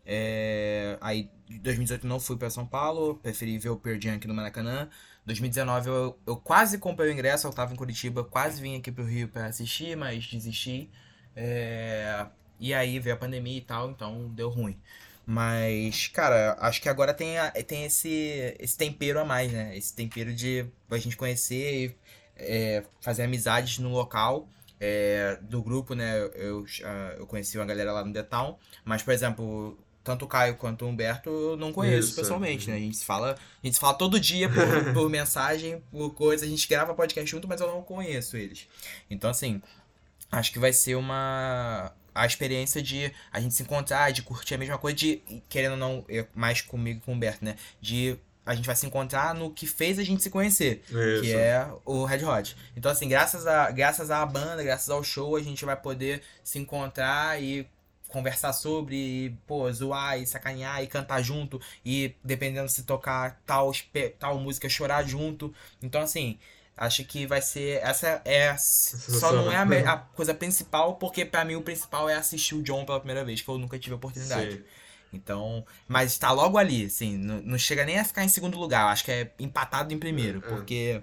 É, aí, em 2018 não fui para São Paulo, preferi ver o Jam aqui no Maracanã. 2019 eu, eu quase comprei o ingresso, eu tava em Curitiba, quase vim aqui pro Rio para assistir, mas desisti. É, e aí veio a pandemia e tal, então deu ruim. Mas, cara, acho que agora tem, tem esse, esse tempero a mais, né? Esse tempero de a gente conhecer e é, fazer amizades no local é, do grupo, né? Eu, eu conheci uma galera lá no The Town, mas, por exemplo, tanto o Caio quanto o Humberto eu não conheço Isso, pessoalmente, é. né? A gente se fala, a gente fala todo dia por, [LAUGHS] por mensagem, por coisa, a gente grava podcast junto, mas eu não conheço eles. Então, assim, acho que vai ser uma a experiência de a gente se encontrar, de curtir a mesma coisa, de querendo ou não, mais comigo com o Humberto, né? De a gente vai se encontrar no que fez a gente se conhecer, Isso. que é o Red Hot. Então, assim, graças, a, graças à banda, graças ao show, a gente vai poder se encontrar e conversar sobre, e, pô, zoar e sacanear e cantar junto, e dependendo se tocar tal, tal música, chorar junto. Então, assim, acho que vai ser. Essa é. Só não é a, a coisa principal, porque para mim o principal é assistir o John pela primeira vez, que eu nunca tive a oportunidade. Sim. Então, mas está logo ali, assim, não, não, chega nem a ficar em segundo lugar, acho que é empatado em primeiro, é, é. porque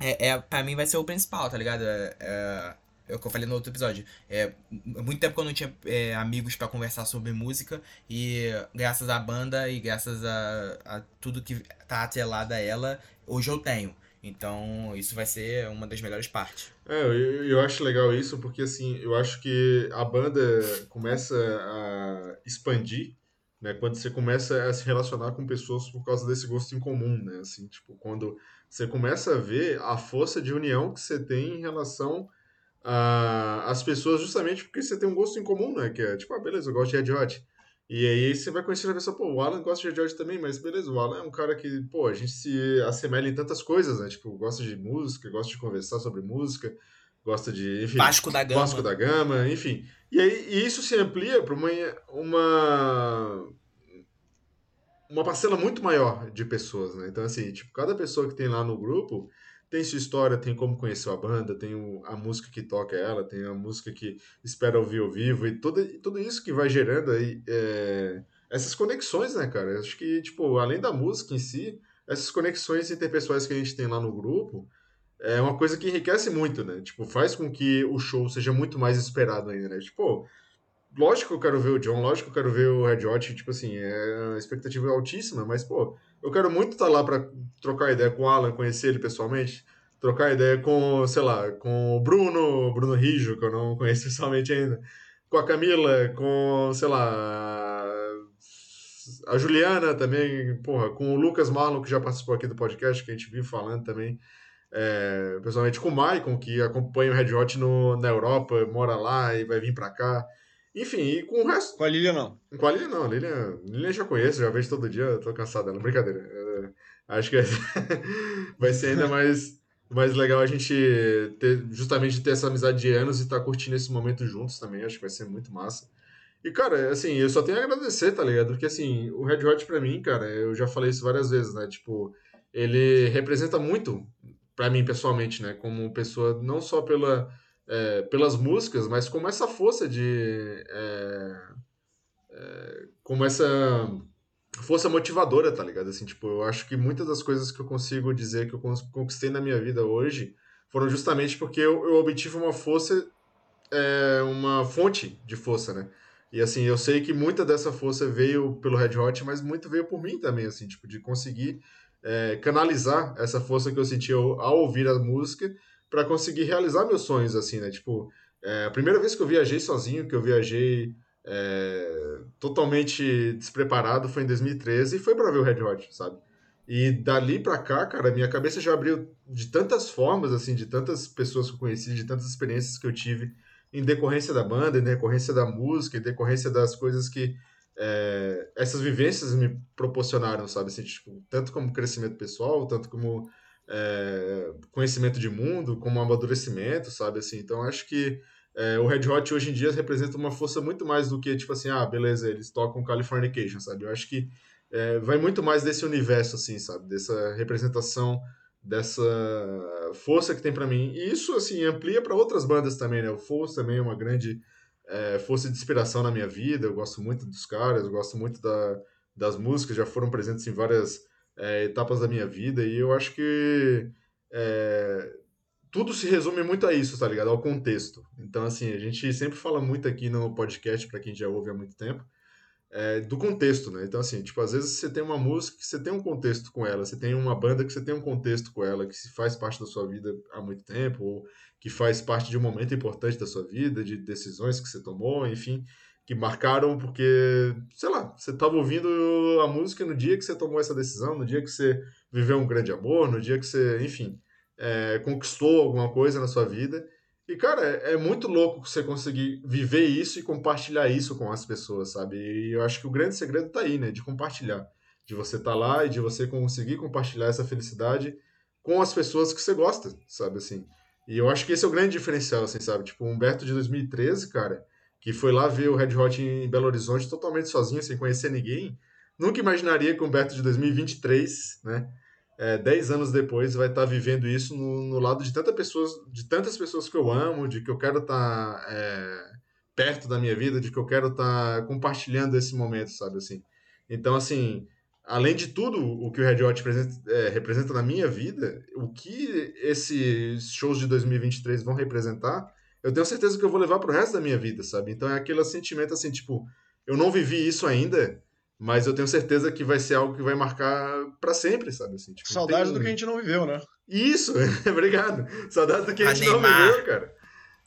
é, é, pra mim vai ser o principal, tá ligado? É, é, é o que eu falei no outro episódio. É muito tempo que eu não tinha é, amigos para conversar sobre música e graças à banda e graças a, a tudo que tá atrelado a ela, hoje eu tenho. Então, isso vai ser uma das melhores partes. É, eu, eu acho legal isso porque, assim, eu acho que a banda começa a expandir, né? Quando você começa a se relacionar com pessoas por causa desse gosto em comum, né? Assim, tipo, quando você começa a ver a força de união que você tem em relação às pessoas justamente porque você tem um gosto em comum, né? Que é, tipo, ah, beleza, eu gosto de Red Hot. E aí você vai conhecer a pessoa, pô, o Alan gosta de George também, mas beleza, o Alan é um cara que, pô, a gente se assemelha em tantas coisas, né? Tipo, gosta de música, gosta de conversar sobre música, gosta de, enfim... Vasco da Gama. Vasco da Gama, enfim. E aí e isso se amplia para uma, uma uma parcela muito maior de pessoas, né? Então, assim, tipo, cada pessoa que tem lá no grupo tem sua história, tem como conhecer a banda, tem a música que toca ela, tem a música que espera ouvir ao vivo e tudo, tudo isso que vai gerando aí é, essas conexões, né, cara? Acho que, tipo, além da música em si, essas conexões interpessoais que a gente tem lá no grupo é uma coisa que enriquece muito, né? Tipo, faz com que o show seja muito mais esperado ainda, né? Tipo, lógico que eu quero ver o John, lógico que eu quero ver o Red Hot, tipo assim, é uma expectativa altíssima, mas, pô, eu quero muito estar lá para trocar ideia com o Alan, conhecer ele pessoalmente, trocar ideia com, sei lá, com o Bruno, Bruno Rijo, que eu não conheço [LAUGHS] pessoalmente ainda, com a Camila, com, sei lá, a Juliana também, porra, com o Lucas Marlon, que já participou aqui do podcast, que a gente vive falando também. é, pessoalmente com o Maicon, que acompanha o Red Hot no, na Europa, mora lá e vai vir para cá. Enfim, e com o resto. Com a Lilian não. Com a Lilian não, a Lilian, Lilian já conheço, já vejo todo dia, tô cansado dela, brincadeira. É, acho que [LAUGHS] vai ser ainda mais, mais legal a gente ter, justamente ter essa amizade de anos e estar tá curtindo esse momento juntos também, acho que vai ser muito massa. E, cara, assim, eu só tenho a agradecer, tá ligado? Porque, assim, o Red Hot pra mim, cara, eu já falei isso várias vezes, né? Tipo, ele representa muito para mim pessoalmente, né? Como pessoa, não só pela, é, pelas músicas, mas como essa força de. É, é, como essa força motivadora, tá ligado? Assim, tipo, eu acho que muitas das coisas que eu consigo dizer que eu conquistei na minha vida hoje foram justamente porque eu, eu obtive uma força, é, uma fonte de força, né? E assim, eu sei que muita dessa força veio pelo Red Hot, mas muito veio por mim também, assim, tipo, de conseguir é, canalizar essa força que eu senti ao, ao ouvir a música para conseguir realizar meus sonhos, assim, né? Tipo, é, a primeira vez que eu viajei sozinho, que eu viajei é, totalmente despreparado, foi em 2013 e foi para ver o Red Hot, sabe? E dali pra cá, cara, minha cabeça já abriu de tantas formas, assim, de tantas pessoas que eu conheci, de tantas experiências que eu tive em decorrência da banda, em decorrência da música, em decorrência das coisas que é, essas vivências me proporcionaram, sabe? Assim, tipo, tanto como crescimento pessoal, tanto como é, conhecimento de mundo, como amadurecimento, sabe? Assim, então acho que é, o Red Hot hoje em dia representa uma força muito mais do que, tipo assim, ah, beleza, eles tocam Californication, sabe? Eu acho que é, vai muito mais desse universo, assim, sabe? Dessa representação, dessa força que tem para mim. E isso, assim, amplia para outras bandas também, né? O Force também é uma grande é, fosse de inspiração na minha vida. Eu gosto muito dos caras, eu gosto muito da, das músicas, já foram presentes em várias é, etapas da minha vida e eu acho que é, tudo se resume muito a isso, tá ligado? Ao contexto. Então, assim, a gente sempre fala muito aqui no podcast, para quem já ouve há muito tempo, é, do contexto, né? Então, assim, tipo, às vezes você tem uma música que você tem um contexto com ela, você tem uma banda que você tem um contexto com ela, que se faz parte da sua vida há muito tempo, ou que faz parte de um momento importante da sua vida, de decisões que você tomou, enfim, que marcaram porque, sei lá, você estava ouvindo a música no dia que você tomou essa decisão, no dia que você viveu um grande amor, no dia que você, enfim, é, conquistou alguma coisa na sua vida. E, cara, é, é muito louco você conseguir viver isso e compartilhar isso com as pessoas, sabe? E eu acho que o grande segredo tá aí, né? De compartilhar. De você estar tá lá e de você conseguir compartilhar essa felicidade com as pessoas que você gosta, sabe? Assim. E eu acho que esse é o grande diferencial, assim, sabe? Tipo, o Humberto de 2013, cara, que foi lá ver o Red Hot em Belo Horizonte totalmente sozinho, sem conhecer ninguém, nunca imaginaria que o Humberto de 2023, né? É, dez anos depois vai estar tá vivendo isso no, no, lado de tantas pessoas, de tantas pessoas que eu amo, de que eu quero estar tá, é, perto da minha vida, de que eu quero estar tá compartilhando esse momento, sabe assim. Então, assim, além de tudo o que o Red Hot representa, é, representa na minha vida, o que esses shows de 2023 vão representar, eu tenho certeza que eu vou levar pro resto da minha vida, sabe? Então é aquele sentimento assim, tipo, eu não vivi isso ainda, mas eu tenho certeza que vai ser algo que vai marcar para sempre, sabe? Assim, tipo, Saudades tem... do que a gente não viveu, né? Isso, [LAUGHS] obrigado. Saudades do que a, gente Neymar. não viveu, cara.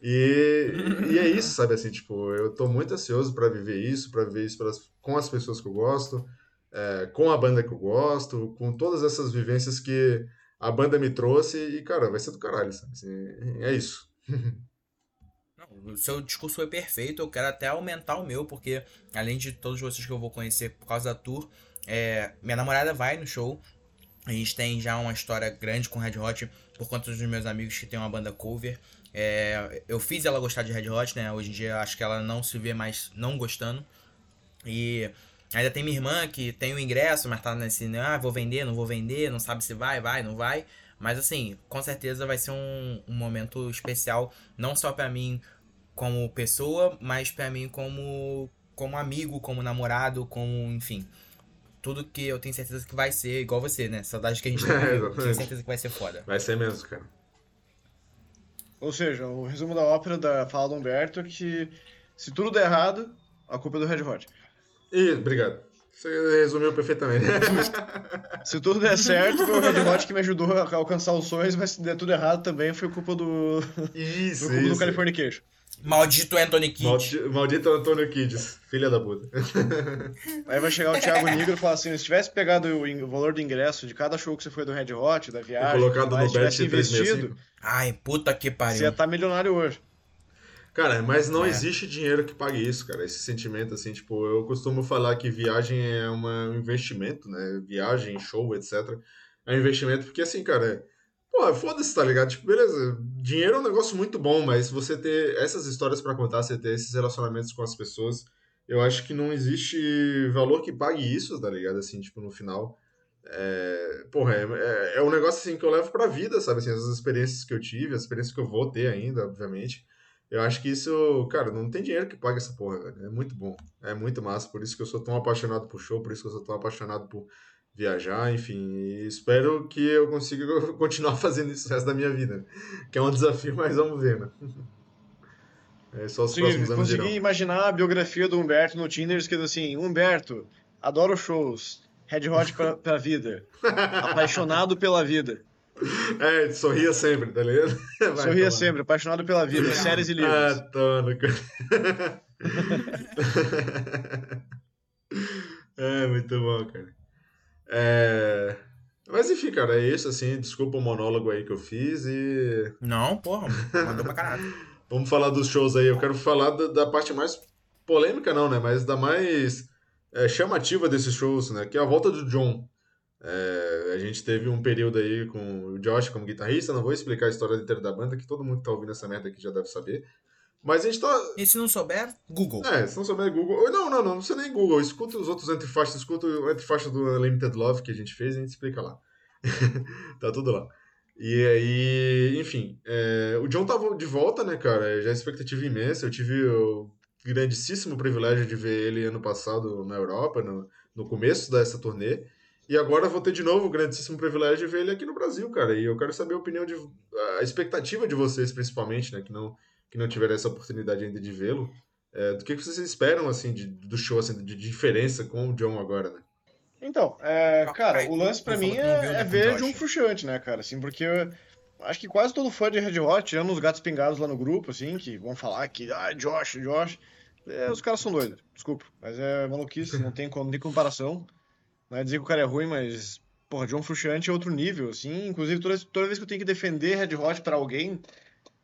E, e é isso, sabe? Assim, tipo, eu tô muito ansioso para viver isso, para viver isso pelas, com as pessoas que eu gosto é, com a banda que eu gosto, com todas essas vivências que a banda me trouxe e, cara, vai ser do caralho, sabe? Assim, é isso. [LAUGHS] o seu discurso foi perfeito, eu quero até aumentar o meu, porque além de todos vocês que eu vou conhecer por causa da tour, é, minha namorada vai no show. A gente tem já uma história grande com Red Hot por conta dos meus amigos que tem uma banda cover. É, eu fiz ela gostar de Red Hot, né? Hoje em dia acho que ela não se vê mais não gostando. E Ainda tem minha irmã que tem o ingresso, mas tá nesse, né, ah, vou vender, não vou vender, não sabe se vai, vai, não vai. Mas assim, com certeza vai ser um, um momento especial, não só para mim como pessoa, mas para mim como, como amigo, como namorado, como, enfim. Tudo que eu tenho certeza que vai ser igual você, né? Saudade que a gente [LAUGHS] tem. É, tenho certeza que vai ser foda. Vai ser mesmo, cara. Ou seja, o resumo da ópera da fala do Humberto é que se tudo der errado, a culpa é do Red Hot. Isso, obrigado. Você resumiu perfeitamente. [LAUGHS] se tudo der certo, foi o Red Hot que me ajudou a alcançar os sonhos, mas se der tudo errado também foi culpa do. Isso, [LAUGHS] foi culpa isso. do Californication. Maldito Anthony Kidd. Maldito, maldito Antônio Kids, filha da puta. [LAUGHS] Aí vai chegar o Thiago Negro e falar assim: se tivesse pegado o, valor do ingresso de cada show que você foi do Red Hot, da viagem, colocado no tivesse investido, ai, puta que pariu. Você ia estar tá milionário hoje. Cara, mas não é. existe dinheiro que pague isso, cara. Esse sentimento, assim, tipo, eu costumo falar que viagem é uma, um investimento, né? Viagem, show, etc. É um investimento porque, assim, cara, Pô, foda-se, tá ligado? Tipo, beleza, dinheiro é um negócio muito bom, mas você ter essas histórias para contar, você ter esses relacionamentos com as pessoas, eu acho que não existe valor que pague isso, tá ligado? Assim, tipo, no final. É, porra, é, é, é um negócio assim que eu levo pra vida, sabe? Assim, as experiências que eu tive, as experiências que eu vou ter ainda, obviamente. Eu acho que isso, cara, não tem dinheiro que pague essa porra, velho. É muito bom. É muito massa. Por isso que eu sou tão apaixonado por show, por isso que eu sou tão apaixonado por viajar, enfim. espero que eu consiga [LAUGHS] continuar fazendo isso o resto da minha vida. Que é um desafio, mas vamos ver, né? [LAUGHS] É só os Sim, próximos anos. Consegui imaginar a biografia do Humberto no Tinder escrito assim: Humberto, adoro shows, Red Hot pra, [LAUGHS] pra vida, apaixonado pela vida. É, sorria sempre, tá ligado? Vai, sorria sempre, apaixonado pela vida, séries e livros. Ah, tono, cara. é, muito bom, cara. É... Mas enfim, cara, é isso, assim. Desculpa o monólogo aí que eu fiz e. Não, porra, mandou pra caralho. [LAUGHS] Vamos falar dos shows aí. Eu quero falar da, da parte mais polêmica, não, né? Mas da mais é, chamativa desses shows, né? Que é a volta do John. É, a gente teve um período aí com o Josh como guitarrista. Não vou explicar a história inteira da banda, que todo mundo que tá ouvindo essa merda aqui já deve saber. Mas a gente tá. E se não souber, Google. É, se não souber, Google. Não, não, não, não precisa nem Google. Escuta os outros antifaixas, escuta o antifaixa do Limited Love que a gente fez e a gente explica lá. [LAUGHS] tá tudo lá. E aí, enfim, é, o John tava de volta, né, cara? Já a expectativa imensa. Eu tive o grandíssimo privilégio de ver ele ano passado na Europa, no, no começo dessa turnê. E agora vou ter de novo o grandíssimo privilégio de ver ele aqui no Brasil, cara. E eu quero saber a opinião de. a expectativa de vocês, principalmente, né? Que não que não tiveram essa oportunidade ainda de vê-lo, é, do que vocês esperam, assim, de, do show, assim, de diferença com o John agora, né? Então, é, cara, o lance pra mim é, é ver John Frusciante, né, cara, assim, porque eu acho que quase todo fã de Red Hot, tirando os gatos pingados lá no grupo, assim, que vão falar que, ah, Josh, Josh, é, os caras são doidos, desculpa, mas é maluquice, não tem, não tem comparação, não é dizer que o cara é ruim, mas, porra, John Frusciante é outro nível, assim, inclusive toda, toda vez que eu tenho que defender Red Hot pra alguém,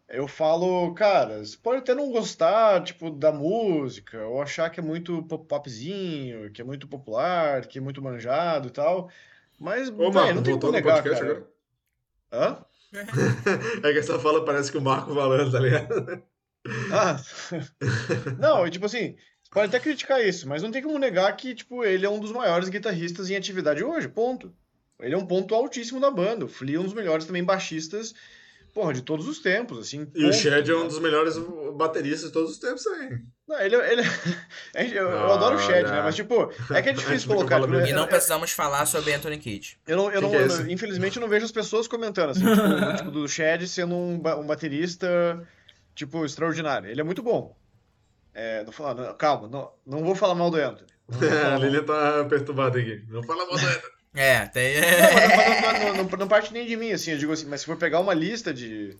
eu falo, cara, você pode até não gostar, tipo, da música, ou achar que é muito popzinho, que é muito popular, que é muito manjado e tal, mas, Ô, Marco, não tem como negar, cara. Agora? Hã? [LAUGHS] é que essa fala parece que o Marco falando, tá ligado? Ah, [LAUGHS] não, tipo assim, pode até criticar isso, mas não tem como negar que, tipo, ele é um dos maiores guitarristas em atividade hoje, ponto. Ele é um ponto altíssimo da banda. O Flea é um dos melhores também baixistas porra, de todos os tempos, assim. E ponto, o Shed é um dos melhores bateristas de todos os tempos aí. Não, ele, ele [LAUGHS] eu, eu adoro o Shed, né? Mas, tipo, é que é [LAUGHS] difícil colocar. Tipo, e não precisamos falar sobre Anthony Kidd. Eu não, eu não, é infelizmente, eu não vejo as pessoas comentando, assim, [LAUGHS] tipo, tipo, do Shed sendo um, um baterista, tipo, extraordinário. Ele é muito bom. É, não fala, calma, não, não vou falar mal do Anthony. a Lilian tá perturbada aqui. Não fala mal do Anthony. É, tem. Não, não, [LAUGHS] não, não, parte nem de mim, assim, eu digo assim, mas se for pegar uma lista de,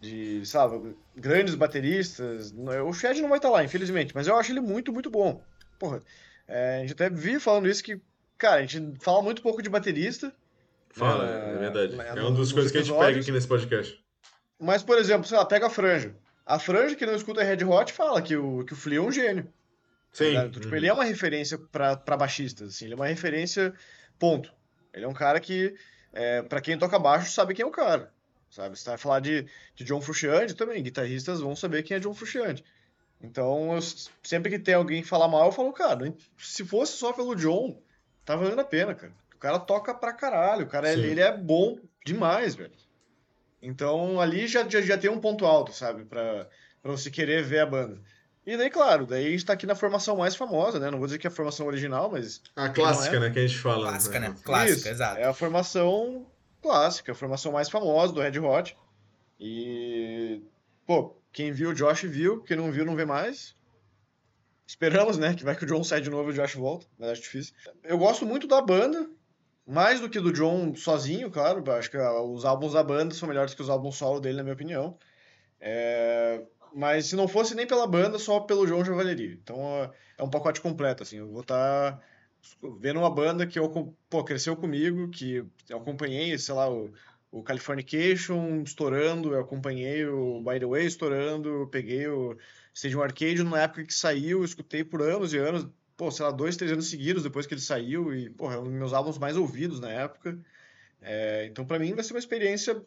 de sabe, grandes bateristas, o Chad não vai estar lá, infelizmente, mas eu acho ele muito, muito bom. Porra, é, a gente até vi falando isso que, cara, a gente fala muito pouco de baterista. Fala, né, é verdade. É, é uma das coisas que a gente pega aqui nesse podcast. Mas, por exemplo, sei lá, pega a Franja. A Franja, que não escuta Red Hot, fala que o, que o Flea é um gênio. Sim. Tá tipo, uhum. ele é uma referência para baixistas, assim, ele é uma referência Ponto. Ele é um cara que, é, para quem toca baixo, sabe quem é o cara. Sabe? Se vai falar de, de John Frusciante também, guitarristas vão saber quem é John Frusciante. Então, eu, sempre que tem alguém falar mal, eu falo, cara, se fosse só pelo John, tá valendo a pena, cara. O cara toca pra caralho, o cara ele, ele é bom demais, velho. Então, ali já, já, já tem um ponto alto, sabe, pra, pra você querer ver a banda. E daí, claro, daí a gente tá aqui na formação mais famosa, né? Não vou dizer que é a formação original, mas. A clássica, é. né? Que a gente fala. Clássica, né? né? Clássica, Isso, exato. É a formação clássica, a formação mais famosa do Red Hot. E. Pô, quem viu o Josh viu, quem não viu não vê mais. Esperamos, né? Que vai que o John sai de novo e o Josh volta, mas acho difícil. Eu gosto muito da banda, mais do que do John sozinho, claro. Acho que os álbuns da banda são melhores que os álbuns solo dele, na minha opinião. É... Mas se não fosse nem pela banda, só pelo João já valeria. Então é um pacote completo, assim. Eu vou estar tá vendo uma banda que eu, pô, cresceu comigo, que eu acompanhei, sei lá, o, o Californication estourando, eu acompanhei o By The Way estourando, eu peguei o Stadium Arcade na época que saiu, escutei por anos e anos, pô, sei lá, dois, três anos seguidos depois que ele saiu, e, pô, é um dos meus álbuns mais ouvidos na época. É, então, para mim, vai ser uma experiência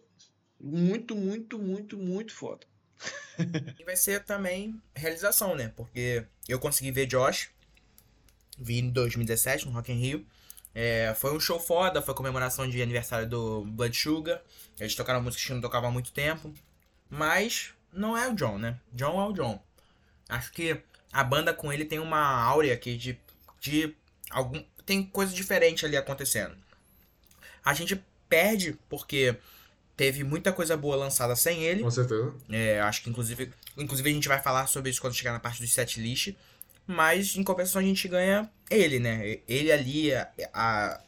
muito, muito, muito, muito foda. E vai ser também realização, né? Porque eu consegui ver Josh, vi em 2017 no Rock in Rio. É, foi um show foda, foi comemoração de aniversário do Blood Sugar. Eles tocaram músicas que não tocavam há muito tempo. Mas não é o John, né? John é o John. Acho que a banda com ele tem uma áurea aqui de, de algum. Tem coisa diferente ali acontecendo. A gente perde porque teve muita coisa boa lançada sem ele. Com certeza. É, acho que inclusive, inclusive a gente vai falar sobre isso quando chegar na parte do set list. Mas em compensação a gente ganha ele, né? Ele ali, a, a,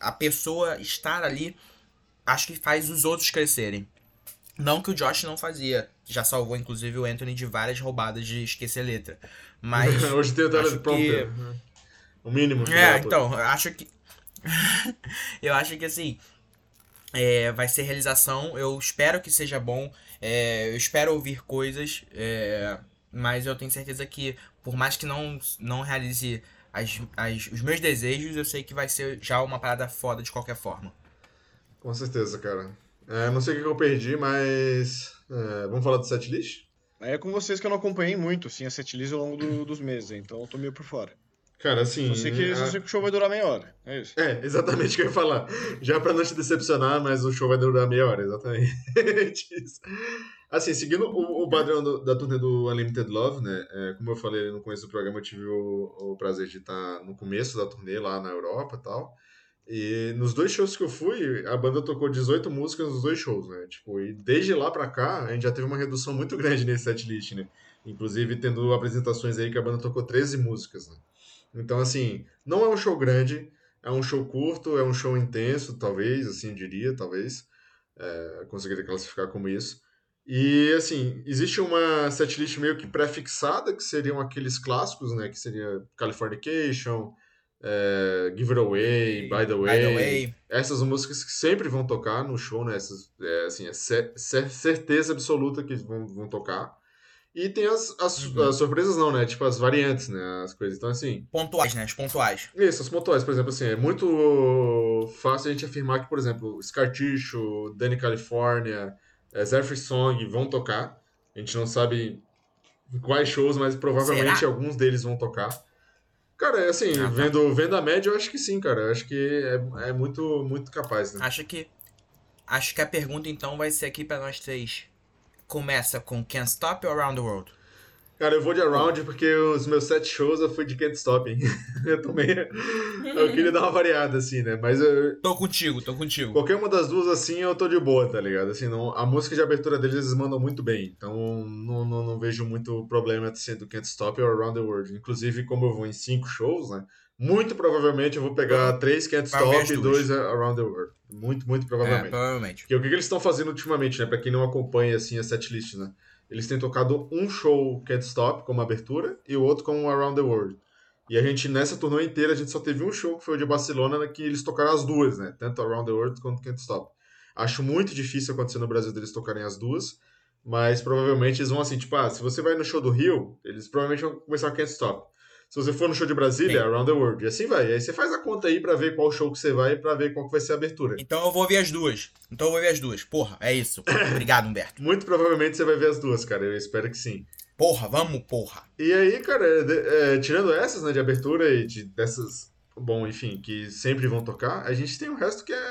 a pessoa estar ali, acho que faz os outros crescerem. Não que o Josh não fazia. Já salvou, inclusive, o Anthony de várias roubadas de esquecer letra. Mas. [LAUGHS] Hoje tem o teleprompter. Que... Né? O mínimo. É, então, eu acho que. [LAUGHS] eu acho que assim. É, vai ser realização. Eu espero que seja bom. É, eu espero ouvir coisas. É, mas eu tenho certeza que, por mais que não, não realize as, as, os meus desejos, eu sei que vai ser já uma parada foda de qualquer forma. Com certeza, cara. É, não sei o que eu perdi, mas. É, vamos falar do setlist? É com vocês que eu não acompanhei muito, assim, a setlist ao longo do, dos meses, então eu tô meio por fora. Cara, assim. Só sei que, a... só sei que o show vai durar meia hora. É isso. É, exatamente o que eu ia falar. Já pra não te decepcionar, mas o show vai durar meia hora, exatamente. [LAUGHS] assim, seguindo o, o padrão do, da turnê do Unlimited Love, né? É, como eu falei no começo do programa, eu tive o, o prazer de estar no começo da turnê lá na Europa e tal. E nos dois shows que eu fui, a banda tocou 18 músicas nos dois shows, né? Tipo, e desde lá pra cá, a gente já teve uma redução muito grande nesse setlist, né? Inclusive tendo apresentações aí que a banda tocou 13 músicas, né? Então, assim, não é um show grande, é um show curto, é um show intenso, talvez, assim, diria, talvez. É, conseguiria classificar como isso. E, assim, existe uma setlist meio que pré-fixada, que seriam aqueles clássicos, né? Que seria Californication, é, Give It Away, By the Way, By the Way. Essas músicas que sempre vão tocar no show, né? Essas, é, assim, é certeza absoluta que vão, vão tocar. E tem as, as, uhum. as, surpresas não, né? Tipo as variantes, né? As coisas. Então, assim... Pontuais, né? As pontuais. Isso, as pontuais. Por exemplo, assim, é muito fácil a gente afirmar que, por exemplo, Scar Tissue, Danny California, é, Zephyr Song vão tocar. A gente não sabe quais shows, mas provavelmente Será? alguns deles vão tocar. Cara, é assim, ah, tá. vendo, vendo a média, eu acho que sim, cara. Eu acho que é, é muito, muito capaz, né? Acho que. Acho que a pergunta então vai ser aqui para nós três. Começa com Can't Stop ou Around the World? Cara, eu vou de Around porque os meus sete shows eu fui de Can't Stop, hein? [LAUGHS] eu também. Eu queria dar uma variada, assim, né? Mas eu. Tô contigo, tô contigo. Qualquer uma das duas, assim, eu tô de boa, tá ligado? Assim, não... a música de abertura deles eles mandam muito bem. Então não, não, não vejo muito problema sendo Can't Stop ou Around the World. Inclusive, como eu vou em cinco shows, né? Muito provavelmente eu vou pegar três Can't Stop e dois Around the World. Muito, muito provavelmente. É, provavelmente. Porque o que, que eles estão fazendo ultimamente, né? Pra quem não acompanha, assim, a setlist, né? Eles têm tocado um show Can't Stop como abertura e o outro como Around the World. E a gente, nessa turnê inteira, a gente só teve um show que foi o de Barcelona, né, que eles tocaram as duas, né? Tanto Around the World quanto Can't Stop. Acho muito difícil acontecer no Brasil deles tocarem as duas, mas provavelmente eles vão assim, tipo, ah, se você vai no show do Rio, eles provavelmente vão começar Can't Stop. Se você for no show de Brasília, Sim. Around the World. E assim vai. E aí você faz a conta aí para ver qual show que você vai e pra ver qual que vai ser a abertura. Então eu vou ver as duas. Então eu vou ver as duas. Porra, é isso. [LAUGHS] Obrigado, Humberto. Muito provavelmente você vai ver as duas, cara. Eu espero que sim. Porra, vamos, porra. E aí, cara, é, tirando essas, né, de abertura e de, dessas, bom, enfim, que sempre vão tocar, a gente tem o resto que é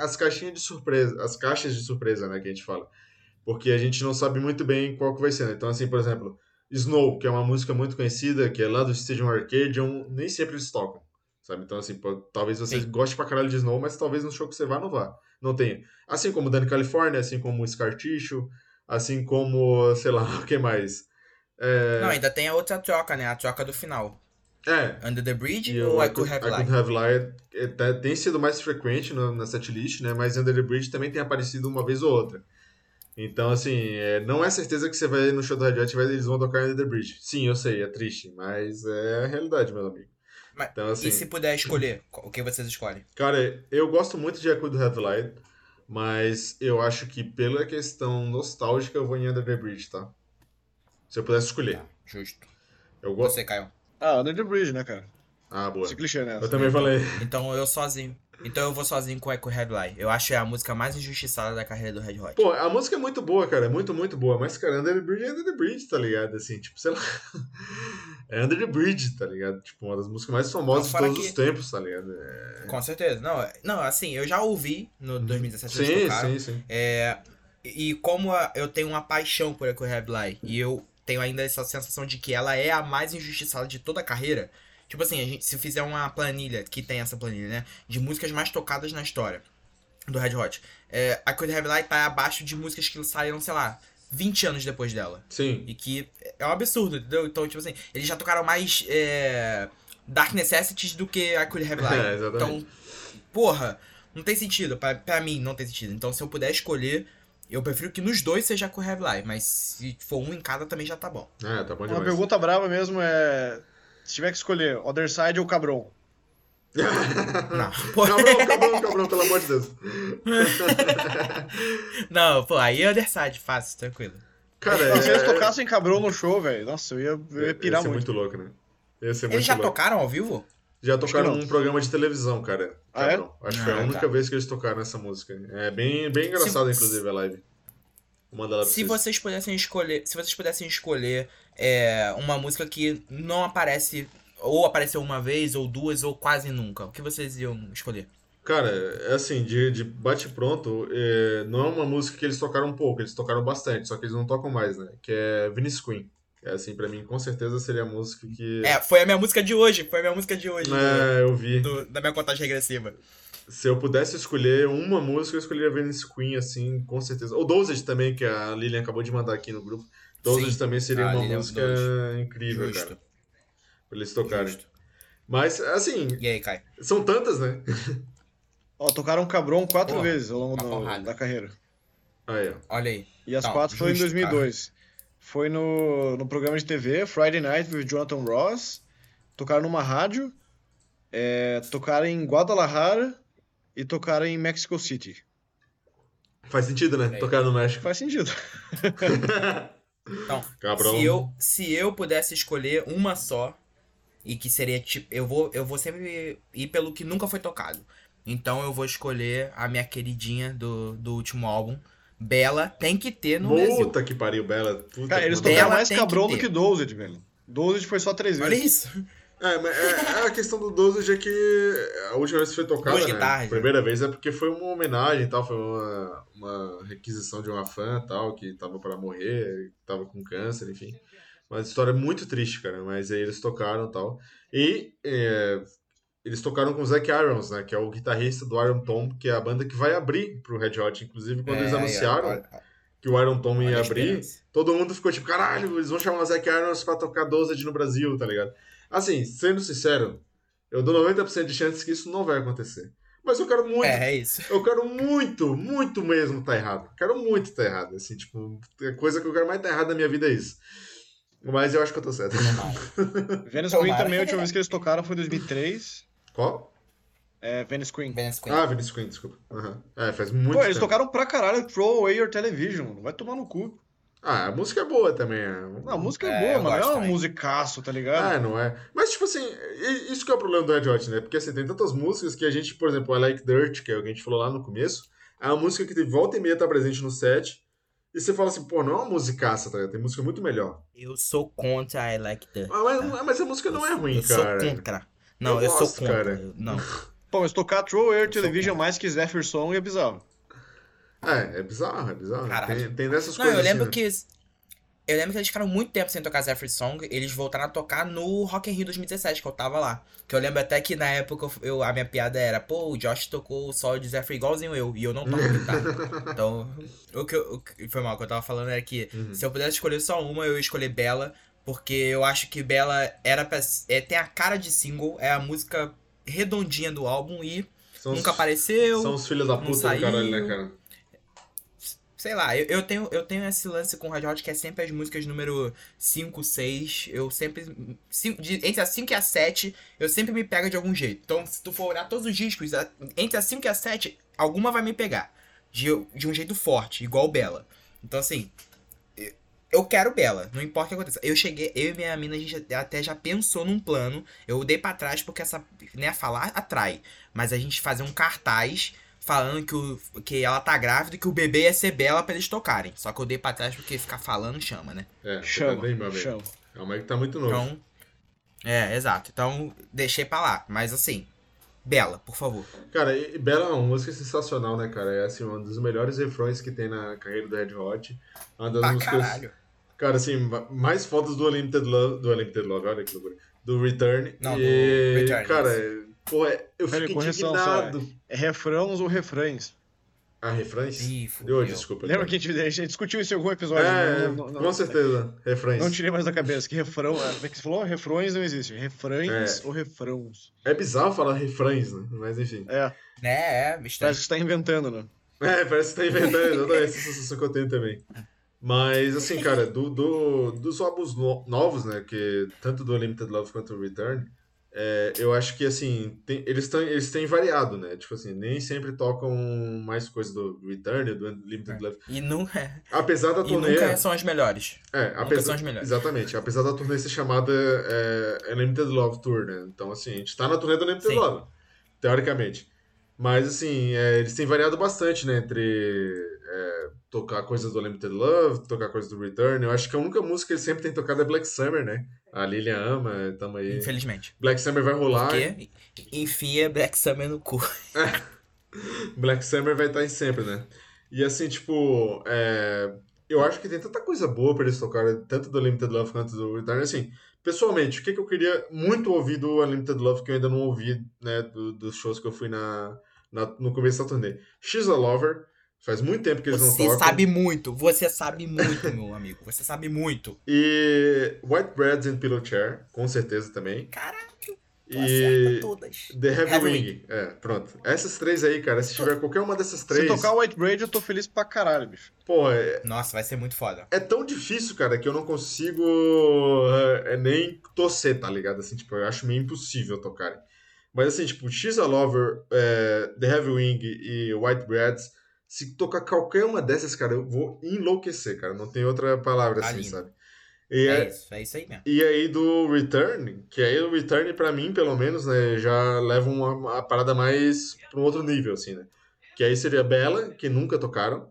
as caixinhas de surpresa, as caixas de surpresa, né, que a gente fala. Porque a gente não sabe muito bem qual que vai ser, né? Então, assim, por exemplo, Snow, que é uma música muito conhecida, que é lá do Stadium Arcade, nem sempre eles tocam, sabe? Então, assim, talvez você Sim. goste pra caralho de Snow, mas talvez no show que você vá não vá. Não tenha. Assim como Dani California, assim como Scar Tissue, assim como, sei lá, [LAUGHS] o que mais? É... Não, ainda tem a outra troca, né? A troca do final. É. Under the Bridge ou I, I Could Have Lied? I Could Have Lied tem sido mais frequente no, na setlist, né? Mas Under the Bridge também tem aparecido uma vez ou outra. Então, assim, é, não é certeza que você vai no show do Red Hot e eles vão tocar Under the Bridge. Sim, eu sei, é triste, mas é a realidade, meu amigo. Mas, então, assim, e se puder escolher, [CLEARS THROAT] o que vocês escolhem? Cara, eu gosto muito de Echo do Headlight, mas eu acho que pela questão nostálgica eu vou em Under the Bridge, tá? Se eu pudesse escolher. Tá, justo. Eu gosto. Você, Caio? Ah, Under the Bridge, né, cara? Ah, boa. Clichê, né? Eu também falei. Então eu sozinho. Então eu vou sozinho com Echo Headline. Eu acho que é a música mais injustiçada da carreira do Red Hot. Pô, a música é muito boa, cara. É muito, muito boa. Mas, cara, Under the Bridge é Under the Bridge, tá ligado? Assim, tipo, sei lá. [LAUGHS] é Under the Bridge, tá ligado? Tipo, uma das músicas mais famosas de todos que... os tempos, tá ligado? É... Com certeza. Não, é, não, assim, eu já ouvi no 2017 sim, eles tocaram. Sim, sim, é, E como eu tenho uma paixão por Echo Headline e eu tenho ainda essa sensação de que ela é a mais injustiçada de toda a carreira Tipo assim, a gente, se fizer uma planilha, que tem essa planilha, né? De músicas mais tocadas na história do Red Hot. É, a Cold Heavy Light tá abaixo de músicas que saíram, sei lá, 20 anos depois dela. Sim. E que é um absurdo, entendeu? Então, tipo assim, eles já tocaram mais é, Dark Necessities do que a Cold Heavy [LAUGHS] Light. É, exatamente. Então, porra, não tem sentido. Pra, pra mim, não tem sentido. Então, se eu puder escolher, eu prefiro que nos dois seja com Heavy Light, mas se for um em cada também já tá bom. É, tá bom demais. Uma pergunta brava mesmo é se tiver que escolher Other Side ou Cabron. Não. [LAUGHS] Cabrão, cabrão, cabrão, pelo amor de Deus. [LAUGHS] Não, pô, aí é Underside, fácil, tranquilo. Cara, é... se eles tocassem Cabron no show, velho, nossa, eu ia, eu ia pirar ia ser muito. muito louco, né? Ia ser muito eles já louco. tocaram ao vivo? Já tocaram num programa de televisão, cara. Ah, é? Acho que foi a ah, única tá. vez que eles tocaram essa música. É bem, bem engraçado, se... inclusive, a live. Vou mandar lá pra se vocês. vocês pudessem escolher, se vocês pudessem escolher é, uma música que não aparece ou apareceu uma vez, ou duas, ou quase nunca. O que vocês iam escolher? Cara, é assim, de, de bate-pronto, é, não é uma música que eles tocaram um pouco, eles tocaram bastante, só que eles não tocam mais, né? Que é Vince Queen. É assim, pra mim, com certeza seria a música que. É, foi a minha música de hoje, foi a minha música de hoje. É, do, eu vi. Do, da minha contagem regressiva. Se eu pudesse escolher uma música, eu escolheria Venice Queen, assim, com certeza. Ou Dosage também, que a Lilian acabou de mandar aqui no grupo. Dosage também seria uma Lilian música incrível, Justo. cara. Pra eles tocarem. Justo. Mas, assim. E aí, Kai? São tantas, né? Ó, tocaram Cabron quatro Pô, vezes ao longo do, da carreira. Aí, ó. Olha aí. E as quatro foi em 2002. Cara. Foi no, no programa de TV, Friday Night with Jonathan Ross. Tocaram numa rádio. É, tocaram em Guadalajara e tocaram em Mexico City. Faz sentido, né? Tocar no México. Faz sentido. [LAUGHS] então, se eu, se eu pudesse escolher uma só, e que seria tipo. Eu vou, eu vou sempre ir pelo que nunca foi tocado. Então eu vou escolher a minha queridinha do, do último álbum. Bela tem que ter no Puta Brasil. Puta que pariu, Bela. Puta Cara, eles tocaram mais cabrão do que Dosed, velho. Dosed foi só três vezes. Olha isso. É, mas é, é, a questão do Dosed é que a última vez que foi tocada, né? Guitarras, primeira né? vez é porque foi uma homenagem e tal, foi uma, uma requisição de uma fã tal, que tava para morrer, tava com câncer, enfim. Uma história muito triste, cara. Mas aí eles tocaram e tal. E é, eles tocaram com o Zac Irons, né? Que é o guitarrista do Iron Tom, que é a banda que vai abrir pro Red Hot. Inclusive, quando é, eles anunciaram é, que o Iron Tom ia abrir, todo mundo ficou tipo, caralho, eles vão chamar o Zac Irons pra tocar Dosage no Brasil, tá ligado? Assim, sendo sincero, eu dou 90% de chances que isso não vai acontecer. Mas eu quero muito. É, é isso. Eu quero muito, muito mesmo tá errado. Quero muito tá errado. Assim, tipo, a coisa que eu quero mais tá errado na minha vida é isso. Mas eu acho que eu tô certo. [LAUGHS] Venice Queen também, a última vez que eles tocaram foi em 2003. Qual? É, Venice Queen. Venice Queen. Ah, Venice Queen, desculpa. Uhum. É, faz muito Pô, eles tempo. tocaram pra caralho Throw Away Your Television. Vai tomar no cu. Ah, a música é boa também. É. Não, a música é, é boa, mas não é uma musicaço, tá ligado? Ah, não é. Mas, tipo assim, isso que é o problema do Red Hot, né? Porque, assim, tem tantas músicas que a gente, por exemplo, I Like Dirt, que é o que a gente falou lá no começo, é uma música que volta e meia tá presente no set, e você fala assim, pô, não é uma musicaça, tá ligado? Tem música muito melhor. Eu sou contra I Like That. Ah, mas, tá? mas, a música não é ruim, eu cara. Eu sou contra. Não, eu, eu gosto, sou contra. Cara. Não. Pô, mas tocar True Air Television mais que Zephyr Song é bizarro. É, é bizarro, é bizarro. Tem, tem dessas não, coisas. Não, eu lembro assim, né? que eu lembro que eles ficaram muito tempo sem tocar Zephyr Song. Eles voltaram a tocar no Rock in Rio 2017, que eu tava lá. Que eu lembro até que na época eu, a minha piada era, pô, o Josh tocou o solo de Zephyr igualzinho eu, e eu não toco guitarra. [LAUGHS] então, o que, eu, o que foi mal, o que eu tava falando era que uhum. se eu pudesse escolher só uma, eu ia escolher Bela. Porque eu acho que Bela era pra, é, tem a cara de single, é a música redondinha do álbum e são nunca os, apareceu. São os filhos da puta do caralho, né, cara? Sei lá, eu, eu, tenho, eu tenho esse lance com o Red Hot que é sempre as músicas número 5, 6. Eu sempre. Cinco, de, entre a 5 e a 7, eu sempre me pego de algum jeito. Então, se tu for olhar todos os discos, entre a 5 e a 7, alguma vai me pegar. De, de um jeito forte, igual Bela. Então, assim. Eu quero Bela, não importa o que aconteça. Eu cheguei, eu e minha mina, a gente até já pensou num plano. Eu dei para trás porque essa, né, falar atrai. Mas a gente fazer um cartaz falando que, o, que ela tá grávida e que o bebê ia ser bela pra eles tocarem. Só que eu dei pra trás porque ficar falando chama, né? É, chama, bem, meu amigo. chama. É uma que tá muito novo. Então, é, exato. Então, deixei pra lá. Mas assim, Bela, por favor. Cara, e Bela é uma música sensacional, né, cara? É assim, um dos melhores refrões que tem na carreira do Red Hot. Uma das pra músicas. Caralho. Cara, assim, mais fotos do Unlimited Love. Do Unlimited Love, olha que loucura. Do Return. Não, e, do Return. Cara, Pô, é, eu fiquei Pera, indignado. Só, é, é refrãos ou refrões? Ah, refrões? Ih, Deu, desculpa. Lembra que a gente, a gente, discutiu isso em algum episódio? É, não, não, com certeza. Refrões. Não tirei mais da cabeça. Que refrão. É, como é que você falou? Refrões não existe. Refrões é. ou refrãos? É bizarro falar refrões, né? Mas enfim. É. É, é. Parece que você tá inventando, né? É, parece que você tá inventando. Exatamente. Essa sensação que eu tenho também. Mas, assim, cara, do, do, dos álbuns no, novos, né? Que tanto do Limited Love quanto do Return é, eu acho que, assim, tem, eles, tão, eles têm variado, né? Tipo assim, nem sempre tocam mais coisas do Return, do Limited é. Love. E nunca... É. Apesar da turnê... E nunca são as melhores. É, apesar, nunca são as melhores. Exatamente. Apesar da turnê ser chamada é, Limited Love Tour, né? Então, assim, a gente tá na turnê do Limited Sim. Love, teoricamente. Mas, assim, é, eles têm variado bastante, né? Entre é, tocar coisas do Limited Love, tocar coisas do Return. Eu acho que a única música que eles sempre têm tocado é Black Summer, né? A Lilian ama, tamo aí. Infelizmente. Black Summer vai rolar. Porque enfia Black Summer no cu. Black Summer vai estar em sempre, né? E assim, tipo, é... eu acho que tem tanta coisa boa pra eles tocarem, tanto do Limited Love quanto do Return. Assim, pessoalmente, o que, que eu queria muito ouvir do Unlimited Love que eu ainda não ouvi, né, do, dos shows que eu fui na, na, no começo da turnê? She's a Lover. Faz muito tempo que eles você não tocam. Você sabe muito, você sabe muito, meu amigo. Você sabe muito. E White Breads and Pillow Chair, com certeza também. Caralho. E todas. The Heavy, Heavy Wing. Wing. É, pronto. Essas três aí, cara, se tiver qualquer uma dessas três. Se tocar White Braid, eu tô feliz pra caralho, bicho. Pô, é... Nossa, vai ser muito foda. É tão difícil, cara, que eu não consigo é, nem torcer, tá ligado? Assim, tipo, eu acho meio impossível tocarem. Mas assim, tipo, X a Lover, é, The Heavy Wing e White Breads se tocar qualquer uma dessas, cara, eu vou enlouquecer, cara. Não tem outra palavra tá assim, lindo. sabe? E é, é, isso, é isso aí mesmo. E aí do Return, que aí o Return, para mim, pelo menos, né, já leva uma, uma parada mais para um outro nível, assim, né? Que aí seria Bella, que nunca tocaram.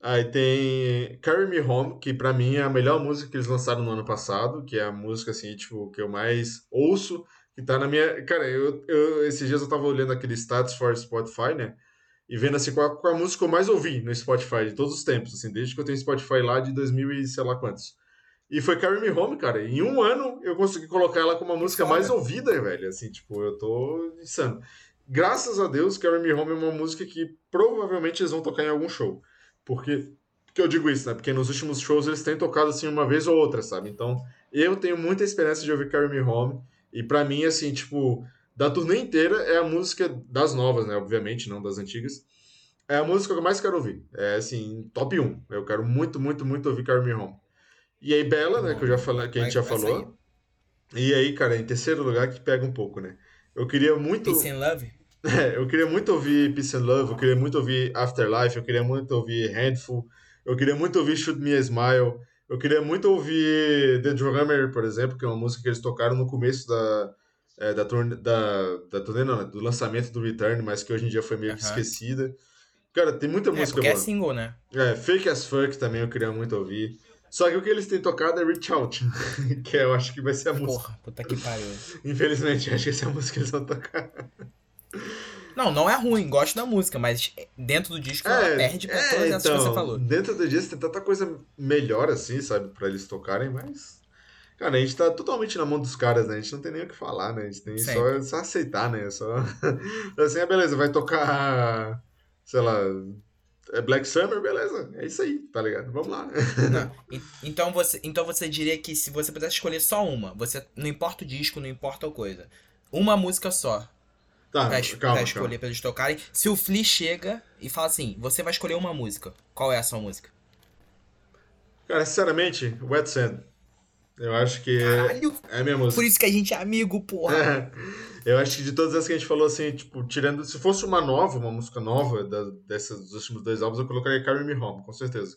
Aí tem Carry Me Home, que para mim é a melhor música que eles lançaram no ano passado, que é a música, assim, tipo, que eu mais ouço, que tá na minha... Cara, eu, eu esses dias eu tava olhando aquele Stats for Spotify, né? E vendo assim qual, qual a música que eu mais ouvi no Spotify de todos os tempos, assim, desde que eu tenho Spotify lá de 2000 e sei lá quantos. E foi Carry Me Home, cara. Em um ano eu consegui colocar ela como a música mais ouvida, velho. Assim, tipo, eu tô insano. Graças a Deus, Carry Me Home é uma música que provavelmente eles vão tocar em algum show. Porque, que eu digo isso, né? Porque nos últimos shows eles têm tocado assim uma vez ou outra, sabe? Então, eu tenho muita esperança de ouvir Carry Me Home. E para mim, assim, tipo, da turnê inteira é a música das novas, né? Obviamente, não das antigas. É a música que eu mais quero ouvir. É assim, top 1. Eu quero muito, muito, muito ouvir Carry Me Home. E aí, Bela, né? Que, eu já falei, que a gente já falou. E aí, cara, em terceiro lugar, que pega um pouco, né? Eu queria muito. Peace and Love? [LAUGHS] É, eu queria muito ouvir Peace and Love, eu queria muito ouvir Afterlife, eu queria muito ouvir Handful, eu queria muito ouvir Shoot Me a Smile, eu queria muito ouvir The Drummer, por exemplo, que é uma música que eles tocaram no começo da, é, da, turnê, da, da turnê, não, né, do lançamento do Return, mas que hoje em dia foi meio que esquecida. Cara, tem muita é, música boa. é single, né? É, Fake as Fuck também eu queria muito ouvir. Só que o que eles têm tocado é Reach Out, [LAUGHS] que eu acho que vai ser a música. Porra, puta que pariu. [LAUGHS] Infelizmente, acho que essa é a música que eles vão tocar. Não, não é ruim, gosto da música, mas dentro do disco é, ela perde pra é, todas essas então, que você então, falou. Dentro do disco tem tanta coisa melhor assim, sabe, pra eles tocarem, mas Cara, a gente tá totalmente na mão dos caras, né? A gente não tem nem o que falar, né? A gente tem só, só, aceitar, né? Só. [LAUGHS] assim, é beleza, vai tocar. Sei lá. É Black Summer, beleza. É isso aí, tá ligado? Vamos lá. Não. [LAUGHS] Então, você, então você diria que se você pudesse escolher só uma, você não importa o disco, não importa a coisa. Uma música só. Tá, pra, calma, pra escolher calma. pra eles tocarem. Se o Flea chega e fala assim: você vai escolher uma música, qual é a sua música? Cara, sinceramente, Wet Sand. Eu acho que Caralho, é, música. Por isso que a gente é amigo, porra. É. Eu acho que de todas as que a gente falou, assim, tipo, tirando. Se fosse uma nova, uma música nova da, dessas, dos últimos dois álbuns, eu colocaria Carry Me Home, com certeza.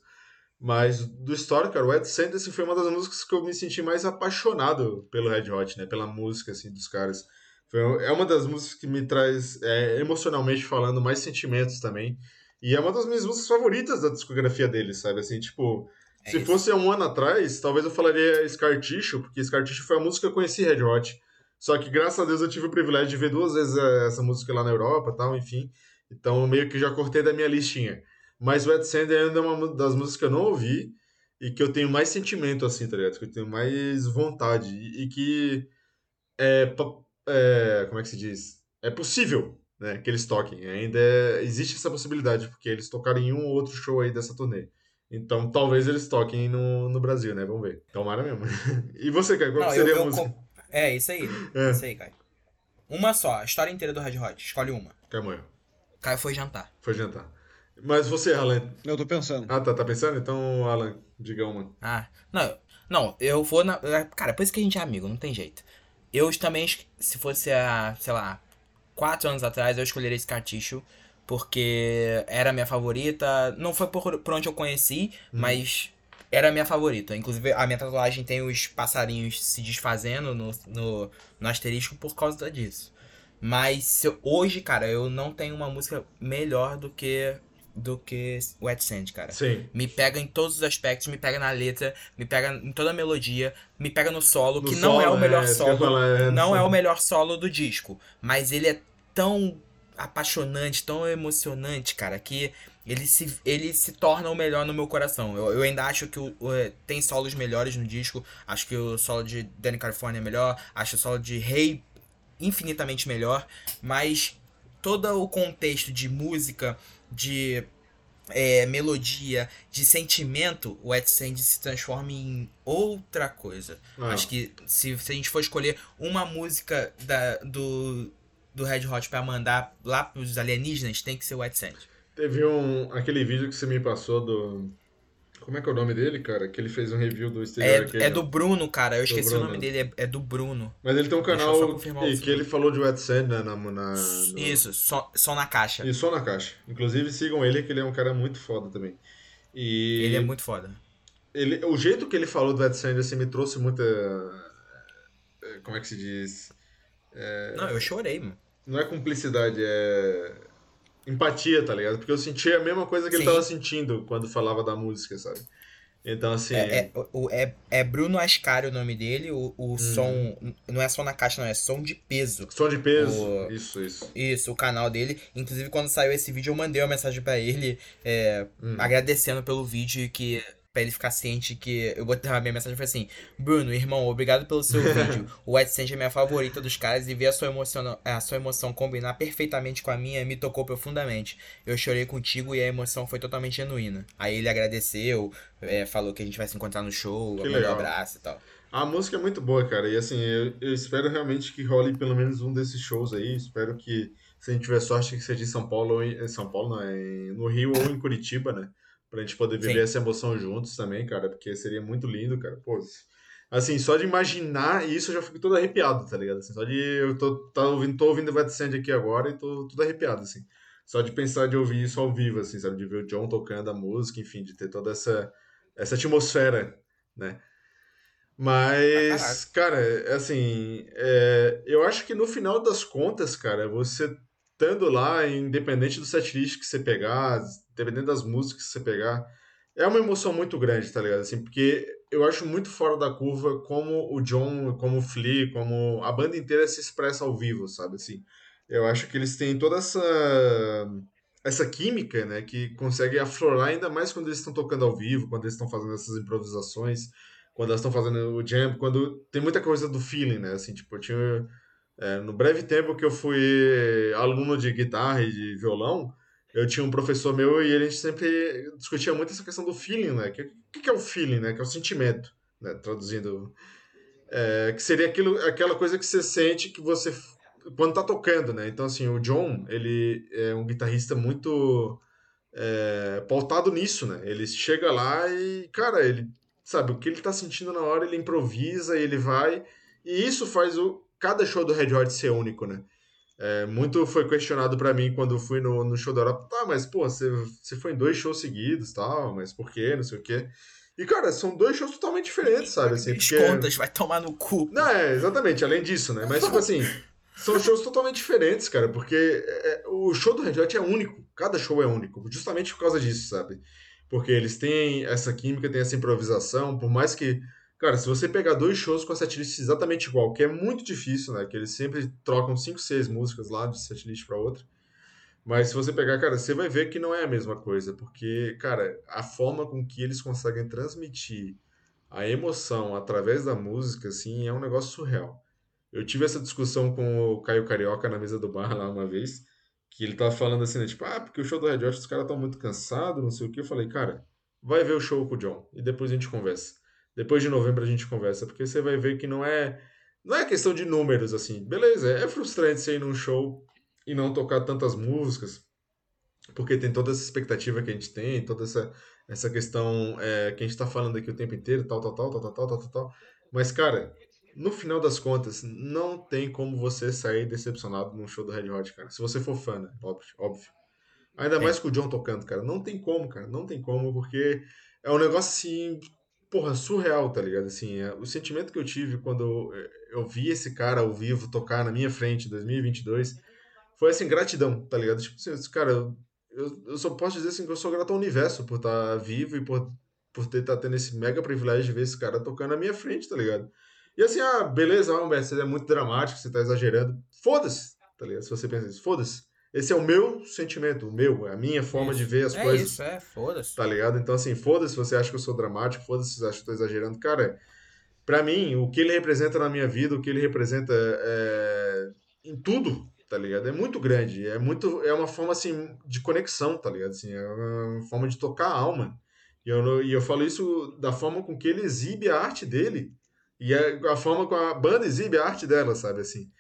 Mas do histórico, cara, o Ed Sanders foi uma das músicas que eu me senti mais apaixonado pelo Red Hot, né? Pela música, assim, dos caras. Foi, é uma das músicas que me traz, é, emocionalmente falando, mais sentimentos também. E é uma das minhas músicas favoritas da discografia deles, sabe? Assim, tipo, é se isso. fosse um ano atrás, talvez eu falaria Scar Tissue, porque Scar Tissue foi a música que eu conheci Red Hot. Só que graças a Deus eu tive o privilégio de ver duas vezes é, essa música lá na Europa tal, enfim. Então meio que já cortei da minha listinha. Mas Wet Sand ainda é uma das músicas que eu não ouvi e que eu tenho mais sentimento, assim, tá ligado? Que eu tenho mais vontade e, que é, é, como é que se diz? É possível, né, que eles toquem. Ainda é, existe essa possibilidade, porque eles tocaram em um ou outro show aí dessa turnê. Então, talvez eles toquem no, no Brasil, né? Vamos ver. Tomara mesmo. [LAUGHS] e você, Caio, qual não, seria eu, eu, a música? É, isso aí. É. Isso aí, Caio. Uma só, a história inteira do Red Hot. Escolhe uma. Caio Caio foi jantar. Foi jantar. Mas você, Alan? Eu tô pensando. Ah, tá, tá pensando? Então, Alan, diga uma. Ah, não, não, eu vou na. É, cara, por isso que a gente é amigo, não tem jeito. Eu também, se fosse a, sei lá, quatro anos atrás, eu escolheria esse cartucho, porque era a minha favorita. Não foi por, por onde eu conheci, hum. mas era a minha favorita. Inclusive, a minha tatuagem tem os passarinhos se desfazendo no, no, no asterisco por causa disso. Mas hoje, cara, eu não tenho uma música melhor do que do que Wet Sand, cara. Sim. Me pega em todos os aspectos, me pega na letra, me pega em toda a melodia, me pega no solo, no que não é o melhor é, solo. Falar, é, não é o melhor solo do disco, mas ele é tão apaixonante, tão emocionante, cara, que ele se, ele se torna o melhor no meu coração. Eu, eu ainda acho que o, o, tem solos melhores no disco. Acho que o solo de Danny California é melhor. Acho o solo de Rei infinitamente melhor. Mas todo o contexto de música, de é, melodia, de sentimento, o Wet Sand se transforma em outra coisa. Ah. Acho que se, se a gente for escolher uma música da, do, do Red Hot para mandar lá pros alienígenas, tem que ser o Wet Sand. Teve um aquele vídeo que você me passou do como é que é o nome dele, cara? Que ele fez um review do exterior é, É do Bruno, cara. Eu esqueci Bruno. o nome dele. É, é, do Bruno. Mas ele tem um canal e que ele falou de Wet Sand, né? Na, na, no... Isso, só, só na caixa. Isso, só na caixa. Inclusive sigam ele, que ele é um cara muito foda também. E... Ele é muito foda. Ele, o jeito que ele falou do Wet Sand, assim, me trouxe muita... É, como é que se diz? É... Não, eu chorei, mano. Não é cumplicidade, é empatia, tá ligado? Porque eu sentia a mesma coisa que Sim. ele tava sentindo quando falava da música, sabe? Então, assim. É, é, é, é Bruno Ascari o nome dele, o, o hum. som. Não é som na caixa, não, é som de peso. Som de peso. O, isso, isso. Isso, o canal dele. Inclusive, quando saiu esse vídeo, eu mandei uma mensagem para ele é, hum. agradecendo pelo vídeo que Pra ele ficar ciente que. Eu botei a minha mensagem foi assim: Bruno, irmão, obrigado pelo seu [LAUGHS] vídeo. O AdSense é minha favorita dos caras e ver a sua, emoção, a sua emoção combinar perfeitamente com a minha me tocou profundamente. Eu chorei contigo e a emoção foi totalmente genuína. Aí ele agradeceu, é, falou que a gente vai se encontrar no show, que um abraço e tal. A música é muito boa, cara. E assim, eu, eu, espero realmente que role pelo menos um desses shows aí. Espero que, se a gente tiver sorte, que seja em São Paulo ou em São Paulo, não, é no Rio ou em Curitiba, né? Pra gente poder viver Sim. essa emoção juntos também, cara, porque seria muito lindo, cara. Pô, assim, só de imaginar isso eu já fico todo arrepiado, tá ligado? Assim, só de eu tô, tá ouvindo, tô ouvindo Wet Sand aqui agora e tô tudo arrepiado, assim. Só de pensar de ouvir isso ao vivo, assim, sabe? De ver o John tocando a música, enfim, de ter toda essa, essa atmosfera, né? Mas, ah, cara, assim, é, eu acho que no final das contas, cara, você estando lá, independente do setlist que você pegar, dependendo das músicas que você pegar, é uma emoção muito grande, tá ligado? Assim, porque eu acho muito fora da curva como o John, como o Flea, como a banda inteira se expressa ao vivo, sabe? Assim, eu acho que eles têm toda essa essa química, né, que consegue aflorar ainda mais quando eles estão tocando ao vivo, quando eles estão fazendo essas improvisações, quando elas estão fazendo o jam, quando tem muita coisa do feeling, né? Assim, tipo, eu tinha é, no breve tempo que eu fui aluno de guitarra e de violão, eu tinha um professor meu e ele sempre discutia muito essa questão do feeling, né? O que, que, é o feeling, né? Que é o sentimento, né? Traduzindo. É, que seria aquilo, aquela coisa que você sente que você quando tá tocando, né? Então, assim, o John, ele é um guitarrista muito é, pautado nisso, né? Ele chega lá e, cara, ele sabe o que ele tá sentindo na hora, ele improvisa e ele vai. E isso faz o cada show do Red Hot ser único, né? É, muito foi questionado para mim quando fui no, no show da Europa. Tá, mas pô, você, você foi em dois shows seguidos tal, mas por quê? Não sei o quê. E, cara, são dois shows totalmente diferentes, sabe? Assim, porque... contas, vai tomar no cu. Não, é, exatamente, além disso, né? Mas, tipo assim, [LAUGHS] são shows totalmente diferentes, cara, porque é, é, o show do Red Hot é único. Cada show é único, justamente por causa disso, sabe? Porque eles têm essa química, têm essa improvisação, por mais que. Cara, se você pegar dois shows com a setlist exatamente igual, que é muito difícil, né? Que eles sempre trocam cinco, seis músicas lá de setlist para outra. Mas se você pegar, cara, você vai ver que não é a mesma coisa, porque, cara, a forma com que eles conseguem transmitir a emoção através da música, assim, é um negócio surreal. Eu tive essa discussão com o Caio Carioca na mesa do bar lá uma vez, que ele tava falando assim, né, tipo, ah, porque o show do Red Hot os caras estão muito cansados, não sei o que. Eu falei, cara, vai ver o show com o John e depois a gente conversa. Depois de novembro a gente conversa, porque você vai ver que não é não é questão de números assim. Beleza, é frustrante você ir num show e não tocar tantas músicas, porque tem toda essa expectativa que a gente tem, toda essa, essa questão é, que a gente está falando aqui o tempo inteiro, tal, tal, tal, tal, tal, tal, tal, tal. Mas, cara, no final das contas, não tem como você sair decepcionado num show do Red Hot, cara. Se você for fã, né? Óbvio. óbvio. Ainda é. mais com o John tocando, cara. Não tem como, cara. Não tem como, porque é um negócio assim, porra, surreal, tá ligado? Assim, é, o sentimento que eu tive quando eu, eu vi esse cara ao vivo tocar na minha frente em 2022 foi assim, gratidão, tá ligado? Tipo assim, cara, eu, eu só posso dizer assim que eu sou grato ao universo por estar tá vivo e por, por ter tá tendo esse mega privilégio de ver esse cara tocando na minha frente, tá ligado? E assim, ah, beleza, Humberto, você é muito dramático, você tá exagerando. Foda-se, tá ligado? Se você pensa isso, foda-se. Esse é o meu sentimento, o meu, é a minha forma isso. de ver as é coisas. Isso, é, foda-se. Tá ligado? Então, assim, foda-se se você acha que eu sou dramático, foda-se se você acha que eu tô exagerando. Cara, pra mim, o que ele representa na minha vida, o que ele representa é, em tudo, tá ligado? É muito grande, é muito é uma forma assim de conexão, tá ligado? Assim, é uma forma de tocar a alma. E eu, e eu falo isso da forma com que ele exibe a arte dele e a, a forma com a banda exibe a arte dela, sabe assim.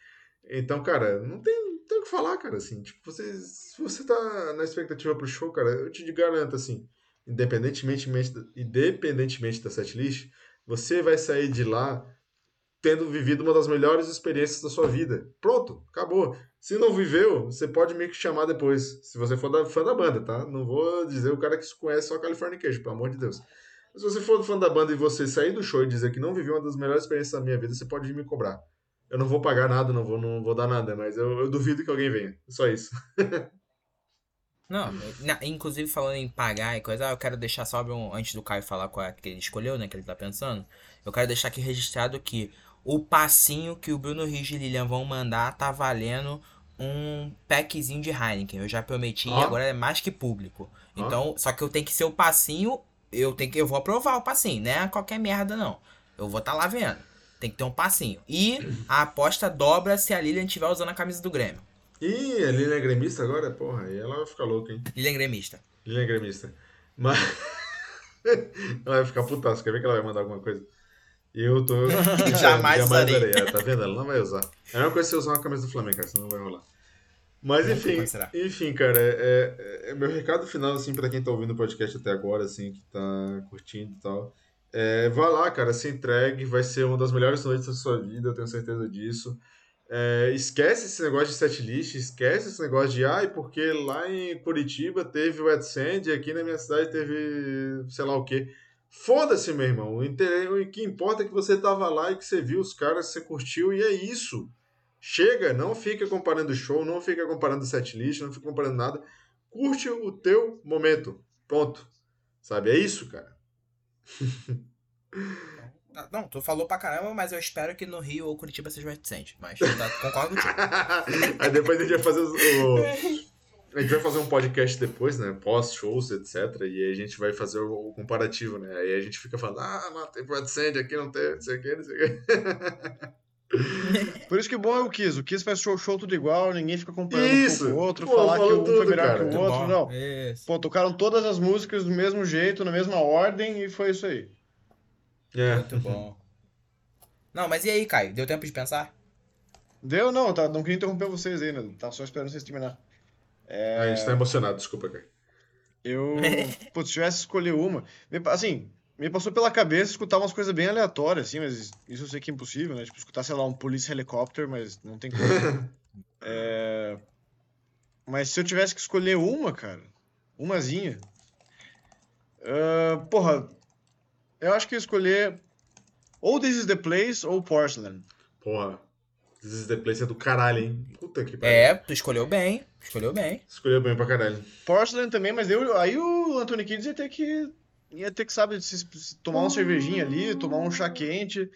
Então, cara, não tem o que falar, cara, assim. Tipo, você, se você tá na expectativa pro show, cara, eu te garanto, assim, independentemente, independentemente da setlist, você vai sair de lá tendo vivido uma das melhores experiências da sua vida. Pronto, acabou. Se não viveu, você pode me chamar depois, se você for da, fã da banda, tá? Não vou dizer o cara que conhece só Californication, pelo amor de Deus. Mas se você for fã da banda e você sair do show e dizer que não viveu uma das melhores experiências da minha vida, você pode me cobrar. Eu não vou pagar nada, não vou, não vou dar nada, mas eu, eu duvido que alguém venha. Só isso. [LAUGHS] não, inclusive falando em pagar e coisa, eu quero deixar só um, antes do Caio falar qual é que ele escolheu, né, que ele tá pensando. Eu quero deixar aqui registrado que o passinho que o Bruno Ridge e Lilian vão mandar tá valendo um packzinho de Heineken. Eu já prometi, oh. agora é mais que público. Então, só que eu tenho que ser o passinho, eu tenho que eu vou aprovar o passinho, né? Qualquer merda não. Eu vou estar tá lá vendo. Tem que ter um passinho. E a aposta dobra se a Lilian estiver usando a camisa do Grêmio. Ih, a Lilian é gremista agora? Porra, aí ela vai ficar louca, hein? Lilian é gremista. Lilian é gremista. Mas. [LAUGHS] ela vai ficar putaça. Quer ver que ela vai mandar alguma coisa? Eu tô. [LAUGHS] jamais jamais usarei. É, tá vendo? Ela não vai usar. É a mesma coisa se você usar uma camisa do Flamengo, cara, senão não vai rolar. Mas enfim, enfim, cara, é, é, é, meu recado final, assim, pra quem tá ouvindo o podcast até agora, assim, que tá curtindo e tal. É, vá lá, cara, se entregue, vai ser uma das melhores noites da sua vida, eu tenho certeza disso. É, esquece esse negócio de setlist, esquece esse negócio de, ai, porque lá em Curitiba teve o AdSend e aqui na minha cidade teve sei lá o quê. Foda-se, meu irmão. O que importa é que você tava lá e que você viu os caras, você curtiu e é isso. Chega, não fica comparando show, não fica comparando setlist, não fica comparando nada. Curte o teu momento. Pronto. Sabe? É isso, cara. Ah, não, tu falou pra caramba, mas eu espero que no Rio ou Curitiba seja mais decente. Mas concordo contigo. [LAUGHS] Aí depois a gente vai fazer o, a gente vai fazer um podcast depois, né? Pós-shows, etc. E aí a gente vai fazer o, o, comparativo, né? Aí a gente fica falando, ah, não, tem AdSense, aqui não tem, não sei o que, não sei o que. [LAUGHS] [LAUGHS] Por isso que bom é o Kiss. O Kiss faz show, show tudo igual, ninguém fica comparando isso. um com o outro, Pô, falar que um tudo, foi melhor cara. que o outro, não. Isso. Pô, tocaram todas as músicas do mesmo jeito, na mesma ordem, e foi isso aí. É. Muito bom. Não, mas e aí, Caio? Deu tempo de pensar? Deu, não, tá, não queria interromper vocês ainda, tá só esperando vocês terminar. É... A gente tá emocionado, desculpa, cara. Eu, [LAUGHS] putz, se tivesse escolher uma, assim, me passou pela cabeça escutar umas coisas bem aleatórias, assim, mas isso eu sei que é impossível, né? Tipo, escutar, sei lá, um Police Helicopter, mas não tem como. [LAUGHS] é... Mas se eu tivesse que escolher uma, cara, umazinha. Uh, porra, eu acho que eu escolher ou This is the Place ou Porcelain. Porra, This is the Place é do caralho, hein? Puta que pariu. É, tu escolheu bem, escolheu bem. Escolheu bem pra caralho. Porcelain também, mas eu, aí o Anthony Kidd ia ter que ia ter que, sabe, tomar uma cervejinha ali, tomar um chá quente,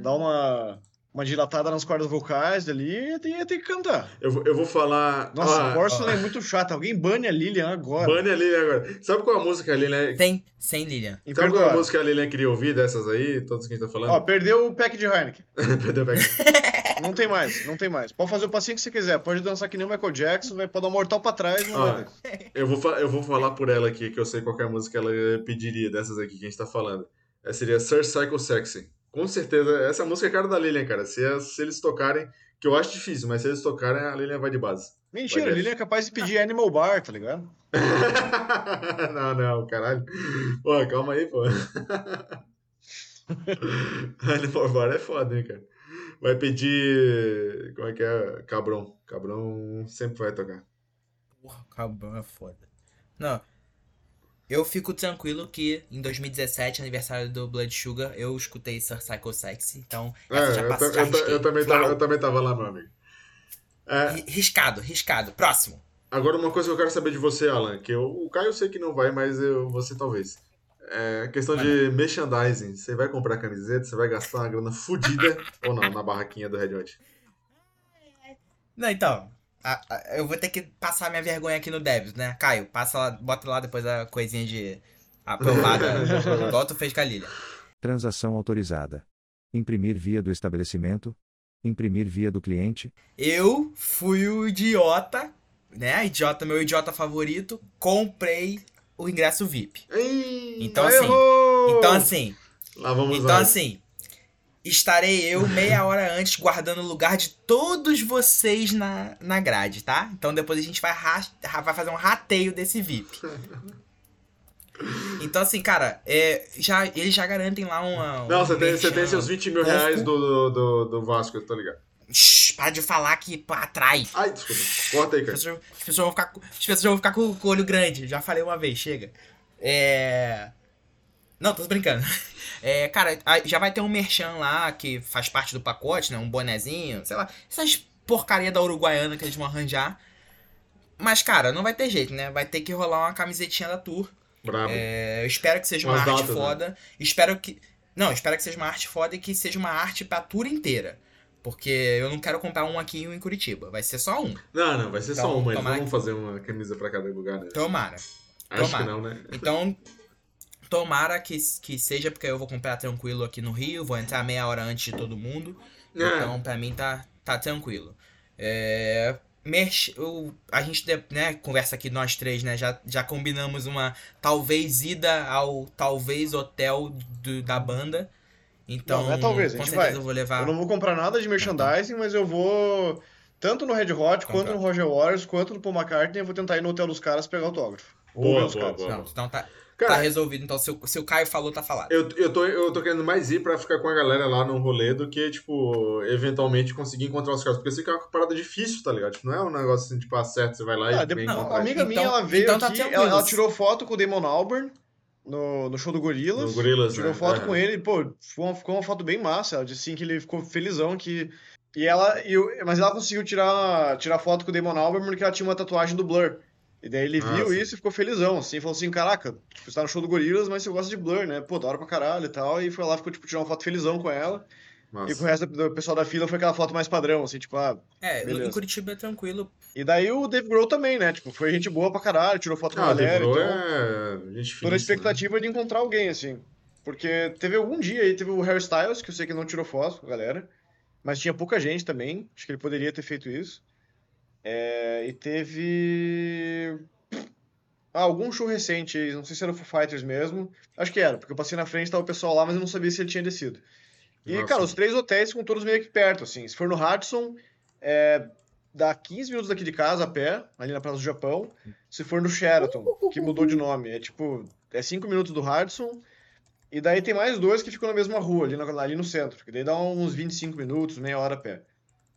dar uma uma dilatada nas cordas vocais ali e ia ter que cantar. Eu, vou, eu vou falar. Nossa, ah, Porcelain ah, é muito chato. Alguém bane a Lilian agora. Bane a Lilian agora. Sabe qual a música a Lilian. Tem, sem Lilian. Sabe qual a música a Lilian queria ouvir dessas aí? Todas que a gente tá falando? Ó, perdeu o pack de Heineken. [LAUGHS] perdeu o pack. [LAUGHS] não tem mais, não tem mais. Pode fazer o passinho que você quiser. Pode dançar que nem o Michael Jackson, vai pode dar um mortal pra trás. Não vai eu, vou, eu vou falar por ela aqui, que eu sei qual é a música ela pediria dessas aqui que a gente tá falando. Essa seria Sir Psycho Sexy. Com certeza, essa música é cara da Lilian, cara. Se, se eles tocarem, que eu acho difícil, mas se eles tocarem, a Lilian vai de base. Mentira, a Lilian é capaz de pedir Animal Bar, tá ligado? [LAUGHS] não, não, caralho. Pô, calma aí, pô. [LAUGHS] Animal Bar é foda, hein, cara. Vai pedir. Como é que é? Cabrão. Cabrão sempre vai tocar. Porra, cabrão é foda. Não, eu fico tranquilo que em 2017, aniversário do Blood Sugar, eu escutei Sir Psycho Sexy, então essa é, já passou. Eu, eu, eu, também tava, eu também tava lá, meu amigo. É... Riscado, riscado. Próximo. Agora, uma coisa que eu quero saber de você, Alan, que eu, o Caio eu sei que não vai, mas eu, você talvez. É questão de merchandising. Você vai comprar camiseta, você vai gastar uma grana fodida [LAUGHS] ou não, na barraquinha do Red Hot? Não, então, eu vou ter que passar minha vergonha aqui no Devs, né? Caio, passa lá, bota lá depois a coisinha de aprovada, [LAUGHS] igual tu fez com a Lilia. Transação autorizada. Imprimir via do estabelecimento. Imprimir via do cliente. Eu fui o idiota, né? Idiota, meu idiota favorito. Comprei o ingresso VIP. Ei, então assim, errou! então assim, lá vamos então assim, estarei eu meia hora antes guardando o lugar de todos vocês na, na grade, tá? Então depois a gente vai, vai fazer um rateio desse VIP. [LAUGHS] Então, assim, cara, é, já, eles já garantem lá uma. Não, você tem, você tem seus 20 mil reais do, do, do Vasco, eu tô ligado. Shhh, para de falar que atrai. Ai, desculpa. Corta aí, cara. As pessoas, as pessoas, vão, ficar, as pessoas vão ficar com, o olho grande. Já falei uma vez, chega. É. Não, tô brincando. [LAUGHS] É, cara, já vai ter um merchan lá que faz parte do pacote, né? Um bonezinho, sei lá. Essas porcaria da Uruguaiana que eles vão arranjar. Mas, cara, não vai ter jeito, né? Vai ter que rolar uma camisetinha da Tour. Bravo. É, eu espero que seja uma arte datas, né? foda. Né? Espero que. Não, espero que seja uma arte foda e que seja uma arte pra tour inteira. Porque eu não quero comprar um aqui e um em Curitiba. Vai ser só um. Não, não, vai ser então, só um, mas vamos fazer uma camisa pra cada lugar, né? Tomara. Acho tomara. que não, né? Então, Tomara que, que seja, porque eu vou comprar tranquilo aqui no Rio, vou entrar meia hora antes de todo mundo. É. Então, pra mim, tá, tá tranquilo. É, Merch, eu, a gente né, conversa aqui nós três, né? Já, já combinamos uma talvez ida ao talvez hotel do, da banda. Então, não, é talvez, com certeza vai. eu vou levar. Eu não vou comprar nada de merchandising, mas eu vou tanto no Red Hot, Comprar. quanto no Roger Waters, quanto no Paul McCartney, eu vou tentar ir no hotel dos caras pegar autógrafo. Boa, boa, boa, Não, então tá, Cara, tá resolvido. Então, se o, se o Caio falou, tá falado. Eu, eu, tô, eu tô querendo mais ir pra ficar com a galera lá no rolê do que, tipo, eventualmente conseguir encontrar os caras. Porque isso fica uma parada difícil, tá ligado? Tipo, não é um negócio assim, tipo, acerto, você vai lá ah, e vem não, A amiga minha, então, ela veio então tá aqui, ela, ela, tirou foto com o Damon Albarn no, no show do Gorilas. Gorilas, Tirou né? foto é. com ele, pô, ficou uma, ficou uma foto bem massa. Ela disse assim que ele ficou felizão que... E ela, e, mas ela conseguiu tirar, tirar foto com o Damon Albarn porque ela tinha uma tatuagem do Blur. E daí ele viu Nossa. isso e ficou felizão, assim, falou assim, caraca, tipo, você tá no show do Gorilas, mas você gosta de Blur, né? Pô, da hora pra caralho e tal. E foi lá, ficou, tipo, tirar uma foto felizão com ela. Nossa. E com o resto do pessoal da fila foi aquela foto mais padrão, assim, tipo, ah. É, beleza. em Curitiba é tranquilo. E daí o Dave Grohl também, né? Tipo, foi gente boa pra caralho, tirou foto com ah, a galera. Dave então, é gente Toda a expectativa né? de encontrar alguém, assim. Porque teve algum dia aí, teve o Harry Styles, que eu sei que não tirou foto com a galera. Mas tinha pouca gente também. Acho que ele poderia ter feito isso. É, e teve. Ah, algum show recente, não sei se era o Foo Fighters mesmo. Acho que era, porque eu passei na frente, tava o pessoal lá, mas eu não sabia se ele tinha descido. E, Nossa. cara, os três hotéis ficam todos meio que perto, assim. Se for no Hudson, é, dá 15 minutos daqui de casa a pé, ali na Praça do Japão. Se for no Sheraton, que mudou de nome, é tipo, é 5 minutos do Hudson. E daí tem mais dois que ficam na mesma rua, ali, na, ali no centro. Que daí dá uns 25 minutos, meia hora a pé.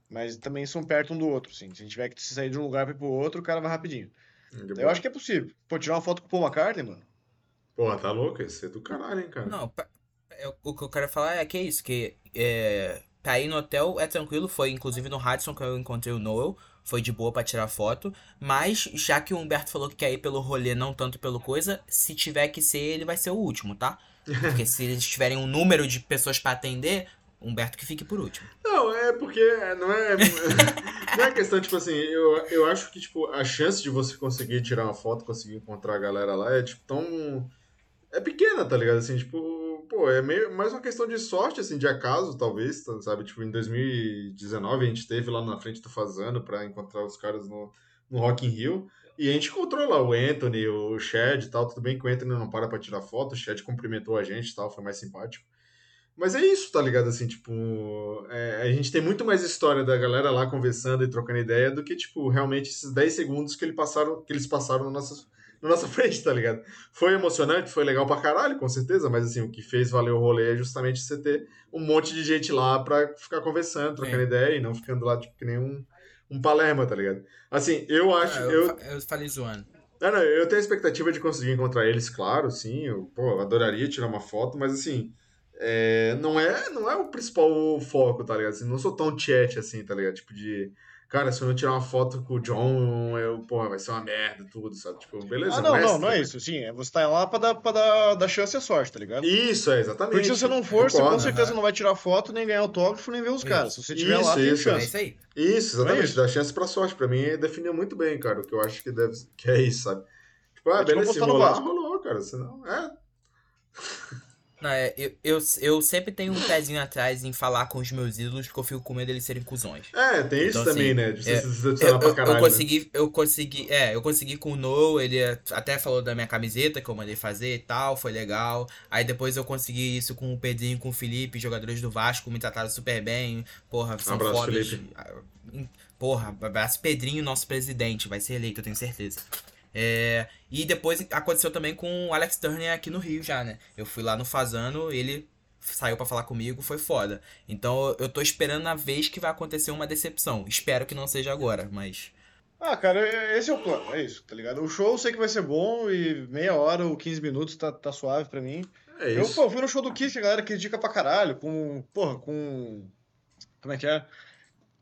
Mas também são perto um do outro, assim. Se a gente tiver que sair de um lugar para ir pro outro, o cara vai rapidinho. Eu acho que é possível. Pô, tirar uma foto com o Paul McCartney, mano. Pô, tá louco? Isso é do caralho, hein, cara. Não, o que eu quero falar é que é isso, que é, pra ir no hotel é tranquilo, foi inclusive no Hudson que eu encontrei o Noel, foi de boa para tirar foto, mas já que o Humberto falou que quer ir pelo rolê, não tanto pelo coisa, se tiver que ser, ele vai ser o último, tá? Porque se eles tiverem um número de pessoas para atender, Humberto que fique por último. Não, é porque não é. [LAUGHS] não é questão, tipo assim, eu, eu acho que, tipo, a chance de você conseguir tirar uma foto, conseguir encontrar a galera lá é, tipo, tão. É pequena, tá ligado? Assim, tipo, pô, é meio mais uma questão de sorte, assim, de acaso, talvez, tá, sabe? Tipo, em 2019 a gente teve lá na frente do Fazano pra encontrar os caras no, no Rock in Rio. E a gente encontrou lá o Anthony, o Chad e tal. Tudo bem que o Anthony não para pra tirar foto, o Chad cumprimentou a gente e tal, foi mais simpático. Mas é isso, tá ligado? Assim, tipo, é, a gente tem muito mais história da galera lá conversando e trocando ideia do que, tipo, realmente esses 10 segundos que, ele passaram, que eles passaram na nossa, na nossa [LAUGHS] frente, tá ligado? Foi emocionante, foi legal pra caralho, com certeza, mas assim, o que fez valer o rolê é justamente você ter um monte de gente lá pra ficar conversando, trocando Sim. ideia e não ficando lá, tipo, que nem um, um Palerma, tá ligado? Assim, eu acho. Ah, eu, eu, eu falei zoando. Não, não, eu tenho a expectativa de conseguir encontrar eles, claro, sim. Eu, pô, adoraria tirar uma foto, mas assim é, não, é, não é o principal foco, tá ligado? Assim, não sou tão chat assim, tá ligado? Tipo de. Cara, se eu não tirar uma foto com o John, eu, porra, vai ser uma merda tudo, sabe? Tipo, beleza. Ah, não, não, não é isso. Sim, é você tá lá pra dar, pra dar, dar chance e sorte, tá ligado? Isso, é, exatamente. Porque se você não for, você com certeza uhum. não vai tirar foto, nem ganhar autógrafo, nem ver os isso. caras. Se você tiver isso, lá, tem isso, chance. É isso aí. Isso, exatamente. É isso. Dá chance pra sorte. Pra mim, definiu muito bem, cara, o que eu acho que, deve, que é isso, sabe? Tipo, ah, é tipo beleza, se rolar, rolou, cara. Senão, é. Não, é, eu, eu, eu sempre tenho um pezinho atrás em falar com os meus ídolos, porque eu fico com medo deles serem cuzões. É, tem isso então, também, assim, né? De é, se eu, pra caralho, eu consegui, né? eu consegui, é, eu consegui com o No, ele até falou da minha camiseta que eu mandei fazer e tal, foi legal. Aí depois eu consegui isso com o Pedrinho, com o Felipe, jogadores do Vasco, me trataram super bem. Porra, são um abraço, fodas. Felipe. Porra, abraço Pedrinho, nosso presidente, vai ser eleito, eu tenho certeza. É, e depois aconteceu também com o Alex Turner aqui no Rio já, né? Eu fui lá no Fazano, ele saiu para falar comigo, foi foda. Então eu tô esperando a vez que vai acontecer uma decepção. Espero que não seja agora, mas. Ah, cara, esse é o plano, é isso, tá ligado? O show eu sei que vai ser bom e meia hora ou 15 minutos tá, tá suave pra mim. É isso. Eu, pô, fui no show do Kiss, a galera critica pra caralho, com. Porra, com. Como é que é?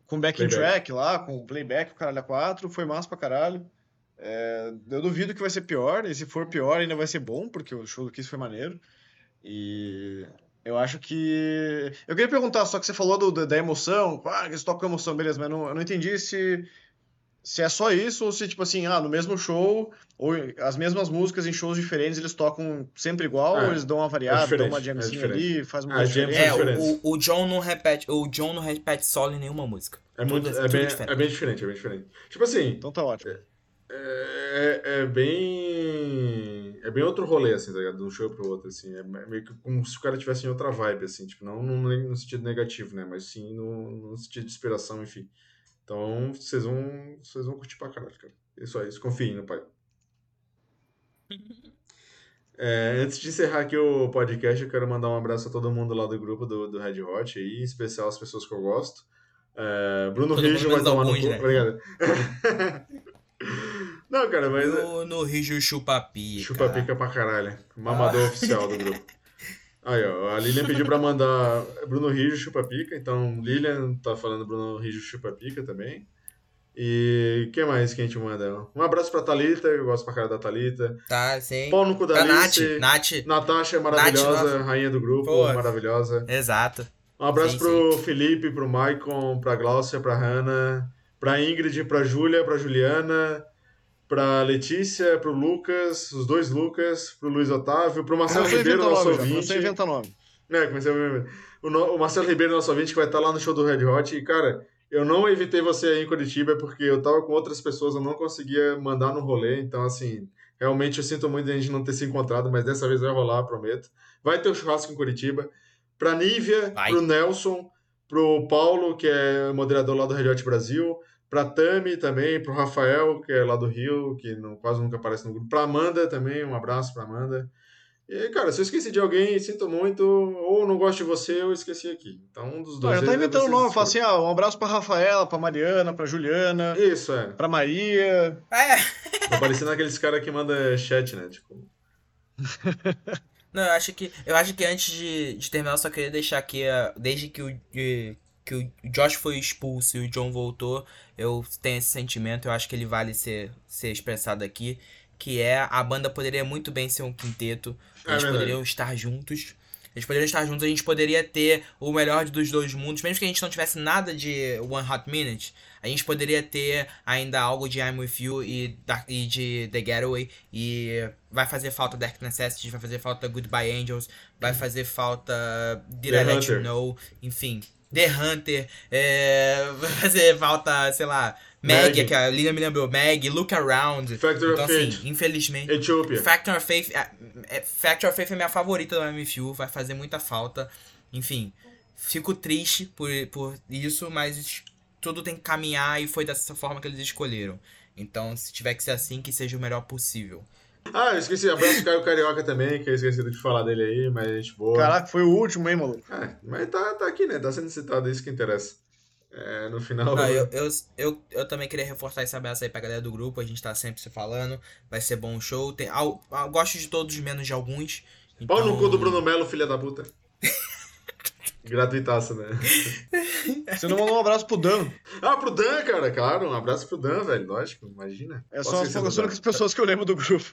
Com backing playback. track lá, com playback, o caralho a 4, foi massa pra caralho. É, eu duvido que vai ser pior, e se for pior ainda vai ser bom, porque o show do Kiss foi maneiro. E eu acho que. Eu queria perguntar, só que você falou do, da emoção, ah, eles tocam emoção, beleza, mas não, eu não entendi se, se é só isso ou se, tipo assim, ah, no mesmo show, ou as mesmas músicas em shows diferentes eles tocam sempre igual, é, ou eles dão uma variada, é dão uma jamzinha é ali, faz uma coisa diferente. É, o, o, John não repete, o John não repete solo em nenhuma música. É, muito, é, bem, é bem diferente, é bem diferente. Tipo assim. Então tá ótimo. É, é, é, bem. É bem outro rolê, assim, tá ligado? De um show pro outro, assim. É meio que como se o cara tivesse em outra vibe, assim. Tipo, não no, no sentido negativo, né? Mas sim no, no sentido de inspiração, enfim. Então, vocês vão, vocês vão curtir pra caralho, cara. É só isso. Confiem no pai. É, antes de encerrar aqui o podcast, eu quero mandar um abraço a todo mundo lá do grupo do, do Red Hot aí, em especial as pessoas que eu gosto. É, Bruno Rijo vai tomar no cu. Né? Obrigado. [LAUGHS] Não, cara, mas. No, no Rio Chupapica. Chupapica pra caralho. Mamador ah. [LAUGHS] oficial do grupo. Aí, ó, a Lilian pediu pra mandar Bruno Rijo Chupapica, então Lilian tá falando Bruno Rijo Chupapica também. E o que mais que a gente manda? Um abraço pra Thalita, eu gosto pra cara da Thalita. Tá, sim. Pau no cu da. Nath, Nath. Natasha é maravilhosa, Nath, rainha do grupo, Pô, maravilhosa. Exato. Um abraço sim, pro sim. Felipe, pro Maicon, pra Glaucia, pra Hannah, pra Ingrid, pra Júlia, pra Juliana, para Letícia, para o Lucas, os dois Lucas, para o Luiz Otávio, para o Marcelo Ribeiro, nosso nome, ouvinte. Você inventa nome. É, comecei a o, o Marcelo Ribeiro, nosso ouvinte, que vai estar lá no show do Red Hot. E, cara, eu não evitei você aí em Curitiba porque eu tava com outras pessoas, eu não conseguia mandar no rolê. Então, assim, realmente eu sinto muito a gente não ter se encontrado, mas dessa vez vai rolar, prometo. Vai ter o um churrasco em Curitiba. Pra Nívia, vai. pro Nelson, pro Paulo, que é moderador lá do Red Hot Brasil, pra Tami também, pro Rafael, que é lá do Rio, que não, quase nunca aparece no grupo, pra Amanda também, um abraço pra Amanda. E, cara, se eu esqueci de alguém, sinto muito, ou não gosto de você, eu esqueci aqui. Então, um dos dois. Ah, já tá inventando o nome, fala assim, ah, um abraço pra Rafaela, pra Mariana, pra Juliana. Isso, é. Pra Maria. É. Tá parecendo aqueles caras que mandam chat, né? Tipo. Não, eu acho que. Eu acho que antes de, de terminar, eu só queria deixar aqui, desde que o, que o Josh foi expulso e o John voltou, eu tenho esse sentimento, eu acho que ele vale ser, ser expressado aqui. Que é a banda poderia muito bem ser um quinteto. É eles poderiam estar juntos. Eles poderiam estar juntos, a gente poderia ter o melhor dos dois mundos, mesmo que a gente não tivesse nada de One Hot Minute, a gente poderia ter ainda algo de I'm With You e, e de The Getaway, e vai fazer falta Dark Necessities, vai fazer falta Goodbye Angels, vai fazer falta Did I Let You Know, enfim, The Hunter, é, vai fazer falta, sei lá, Meg, Meg. que a Lina me lembrou, Meg, Look Around. Factor então, of assim, infelizmente. Ethiopia. Factor of Faith. É, é, Factor of Faith é minha favorita do MFU, vai fazer muita falta. Enfim, fico triste por, por isso, mas tudo tem que caminhar e foi dessa forma que eles escolheram. Então, se tiver que ser assim, que seja o melhor possível. Ah, eu esqueci. Abraço Caio Carioca também, que eu esqueci de falar dele aí, mas gente boa. Caraca, foi o último, hein, maluco? É, mas tá, tá aqui, né? Tá sendo citado, é isso que interessa. É, no final. Não, eu, eu, eu, eu, também queria reforçar esse abraço aí pra galera do grupo. A gente tá sempre se falando. Vai ser bom o show. Tem, eu, eu gosto de todos, menos de alguns. Então... Pau no cu do Bruno Melo, filha da puta. [LAUGHS] Gratuitaço, né? [LAUGHS] Você não mandou um abraço pro Dan. Ah, pro Dan, cara, claro. Um abraço pro Dan, velho. Lógico, imagina. É só as únicas pessoas que eu lembro do grupo.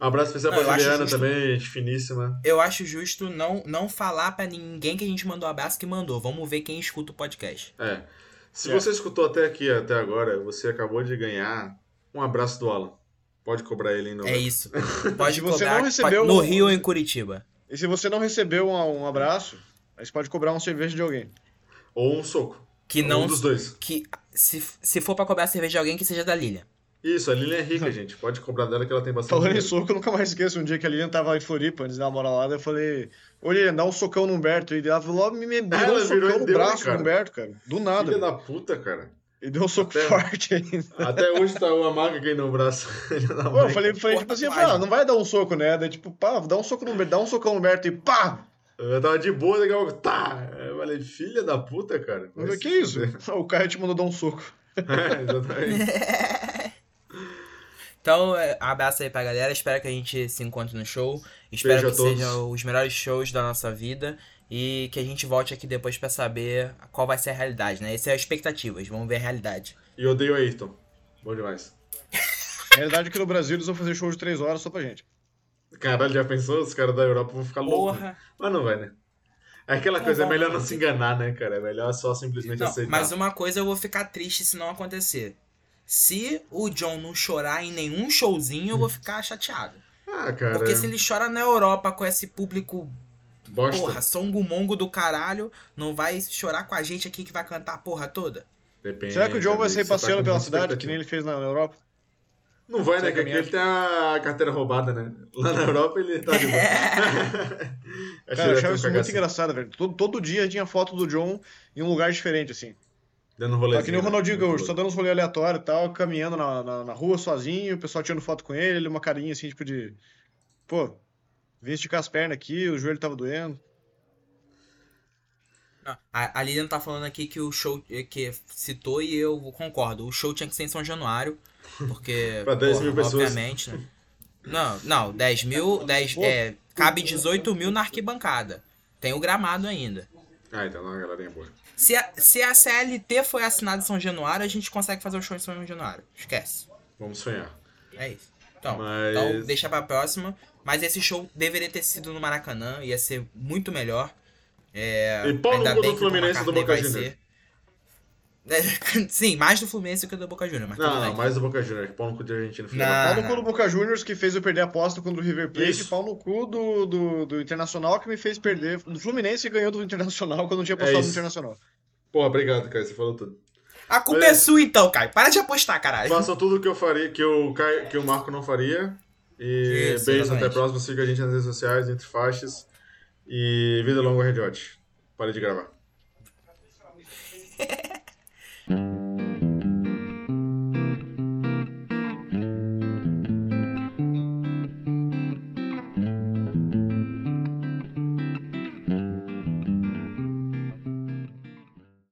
um abraço especial não, pra Juliana também, gente finíssima. Eu acho justo não, não falar pra ninguém que a gente mandou um abraço que mandou. Vamos ver quem escuta o podcast. É. Se é. você escutou até aqui, até agora, você acabou de ganhar um abraço do Alan. Pode cobrar ele em É isso. [LAUGHS] Pode cobrar. Você não recebeu no Rio ou em Curitiba. E se você não recebeu um, um abraço, aí você pode cobrar um cerveja de alguém. Ou um soco. Que não. Um dos dois. Que se, se for pra cobrar cerveja de alguém, que seja da Lilian. Isso, a Lilian é rica, [LAUGHS] gente. Pode cobrar dela que ela tem bastante. Falando em soco, eu nunca mais esqueço. Um dia que a Lilian tava em Floripa, antes da moralada, eu falei: Ô Lilian, dá um socão no Humberto. E ela falou: me, me deu um socão no braço do Humberto, cara. Do nada. Filha da puta, cara. E deu um soco até, forte ainda. Até hoje tá uma marca aqui no braço. [LAUGHS] Pô, eu falei, falei tipo assim, ah, não vai dar um soco, né? Daí, tipo, pá, dá um soco no dá um socão no Humberto e pá! Eu tava de boa, daqui a pouco, tá! Eu falei, filha da puta, cara. Mas que isso? o cara te mandou dar um soco. [LAUGHS] É, exatamente. [LAUGHS] então, é, abraço aí pra galera. Espero que a gente se encontre no show. Espero Beijo que sejam os melhores shows da nossa vida. E que a gente volte aqui depois para saber qual vai ser a realidade, né? Essa é a expectativas, vamos ver a realidade. E odeio a Ayrton. Bom demais. A [LAUGHS] realidade é que no Brasil eles vão fazer show de 3 horas só pra gente. Caralho, já pensou? Os caras da Europa vão ficar loucos. Mas não vai, né? É aquela coisa, é melhor não se enganar, né, cara? É melhor só simplesmente não, aceitar. Mas uma coisa eu vou ficar triste se não acontecer. Se o John não chorar em nenhum showzinho, eu vou ficar chateado. Ah, cara. Porque se ele chora na Europa com esse público Bosta. Porra, songo-mongo do caralho, não vai chorar com a gente aqui que vai cantar a porra toda? Depende. Será que o John vai sair tá passeando tá pela cidade, que nem ele fez na Europa? Não vai, né? Porque aqui ele tem a carteira roubada, né? Lá na Europa ele tá de boa. [LAUGHS] Cara, eu achava isso muito engraçado, velho. Todo, todo dia tinha foto do John em um lugar diferente, assim. Dando rolê. Aqui nem o né? Ronaldinho Gaúcho, só dando uns rolê aleatórios e tal, caminhando na, na, na, rua sozinho, o pessoal tirando foto com ele, ele uma carinha assim, tipo de. Pô, Vim esticar as pernas aqui, o joelho tava doendo. a, a Lilian tá falando aqui que o show que citou e eu concordo. O show tinha que ser em São Januário. Porque. [LAUGHS] pra 10 porra, mil pessoas. Obviamente, né? Não, não, 10 mil. 10, é, cabe 18 mil na arquibancada. Tem o gramado ainda. Ah, então não, a galerinha boa. Se a, se a CLT foi assinada em São Januário, a gente consegue fazer o show em São Januário. Esquece. Vamos sonhar. É isso. Então, Mas... então deixa pra próxima. Mas esse show deveria ter sido no Maracanã, ia ser muito melhor. É, e pau no cu do Fluminense do Boca Juniors. [LAUGHS] Sim, mais do Fluminense que do Boca Juniors. Mas não, não, mais do Boca Juniors. Pau no cu de Argentina. Pau no cu do Boca Juniors que fez eu perder a aposta contra o River Plate. Isso. Pau no cu do, do, do, Internacional que me fez perder. Do Fluminense que ganhou do Internacional quando eu não tinha apostado é no Internacional. Pô, obrigado, cara. Você falou tudo. A culpa Mas... é sua então, Caio. Para de apostar, caralho. Façam tudo que eu faria, que o, que o Marco não faria. E Isso, beijo, até a próxima. Siga a gente nas redes sociais, entre faixas. E vida longa, Red Hot. Parei de gravar. [LAUGHS]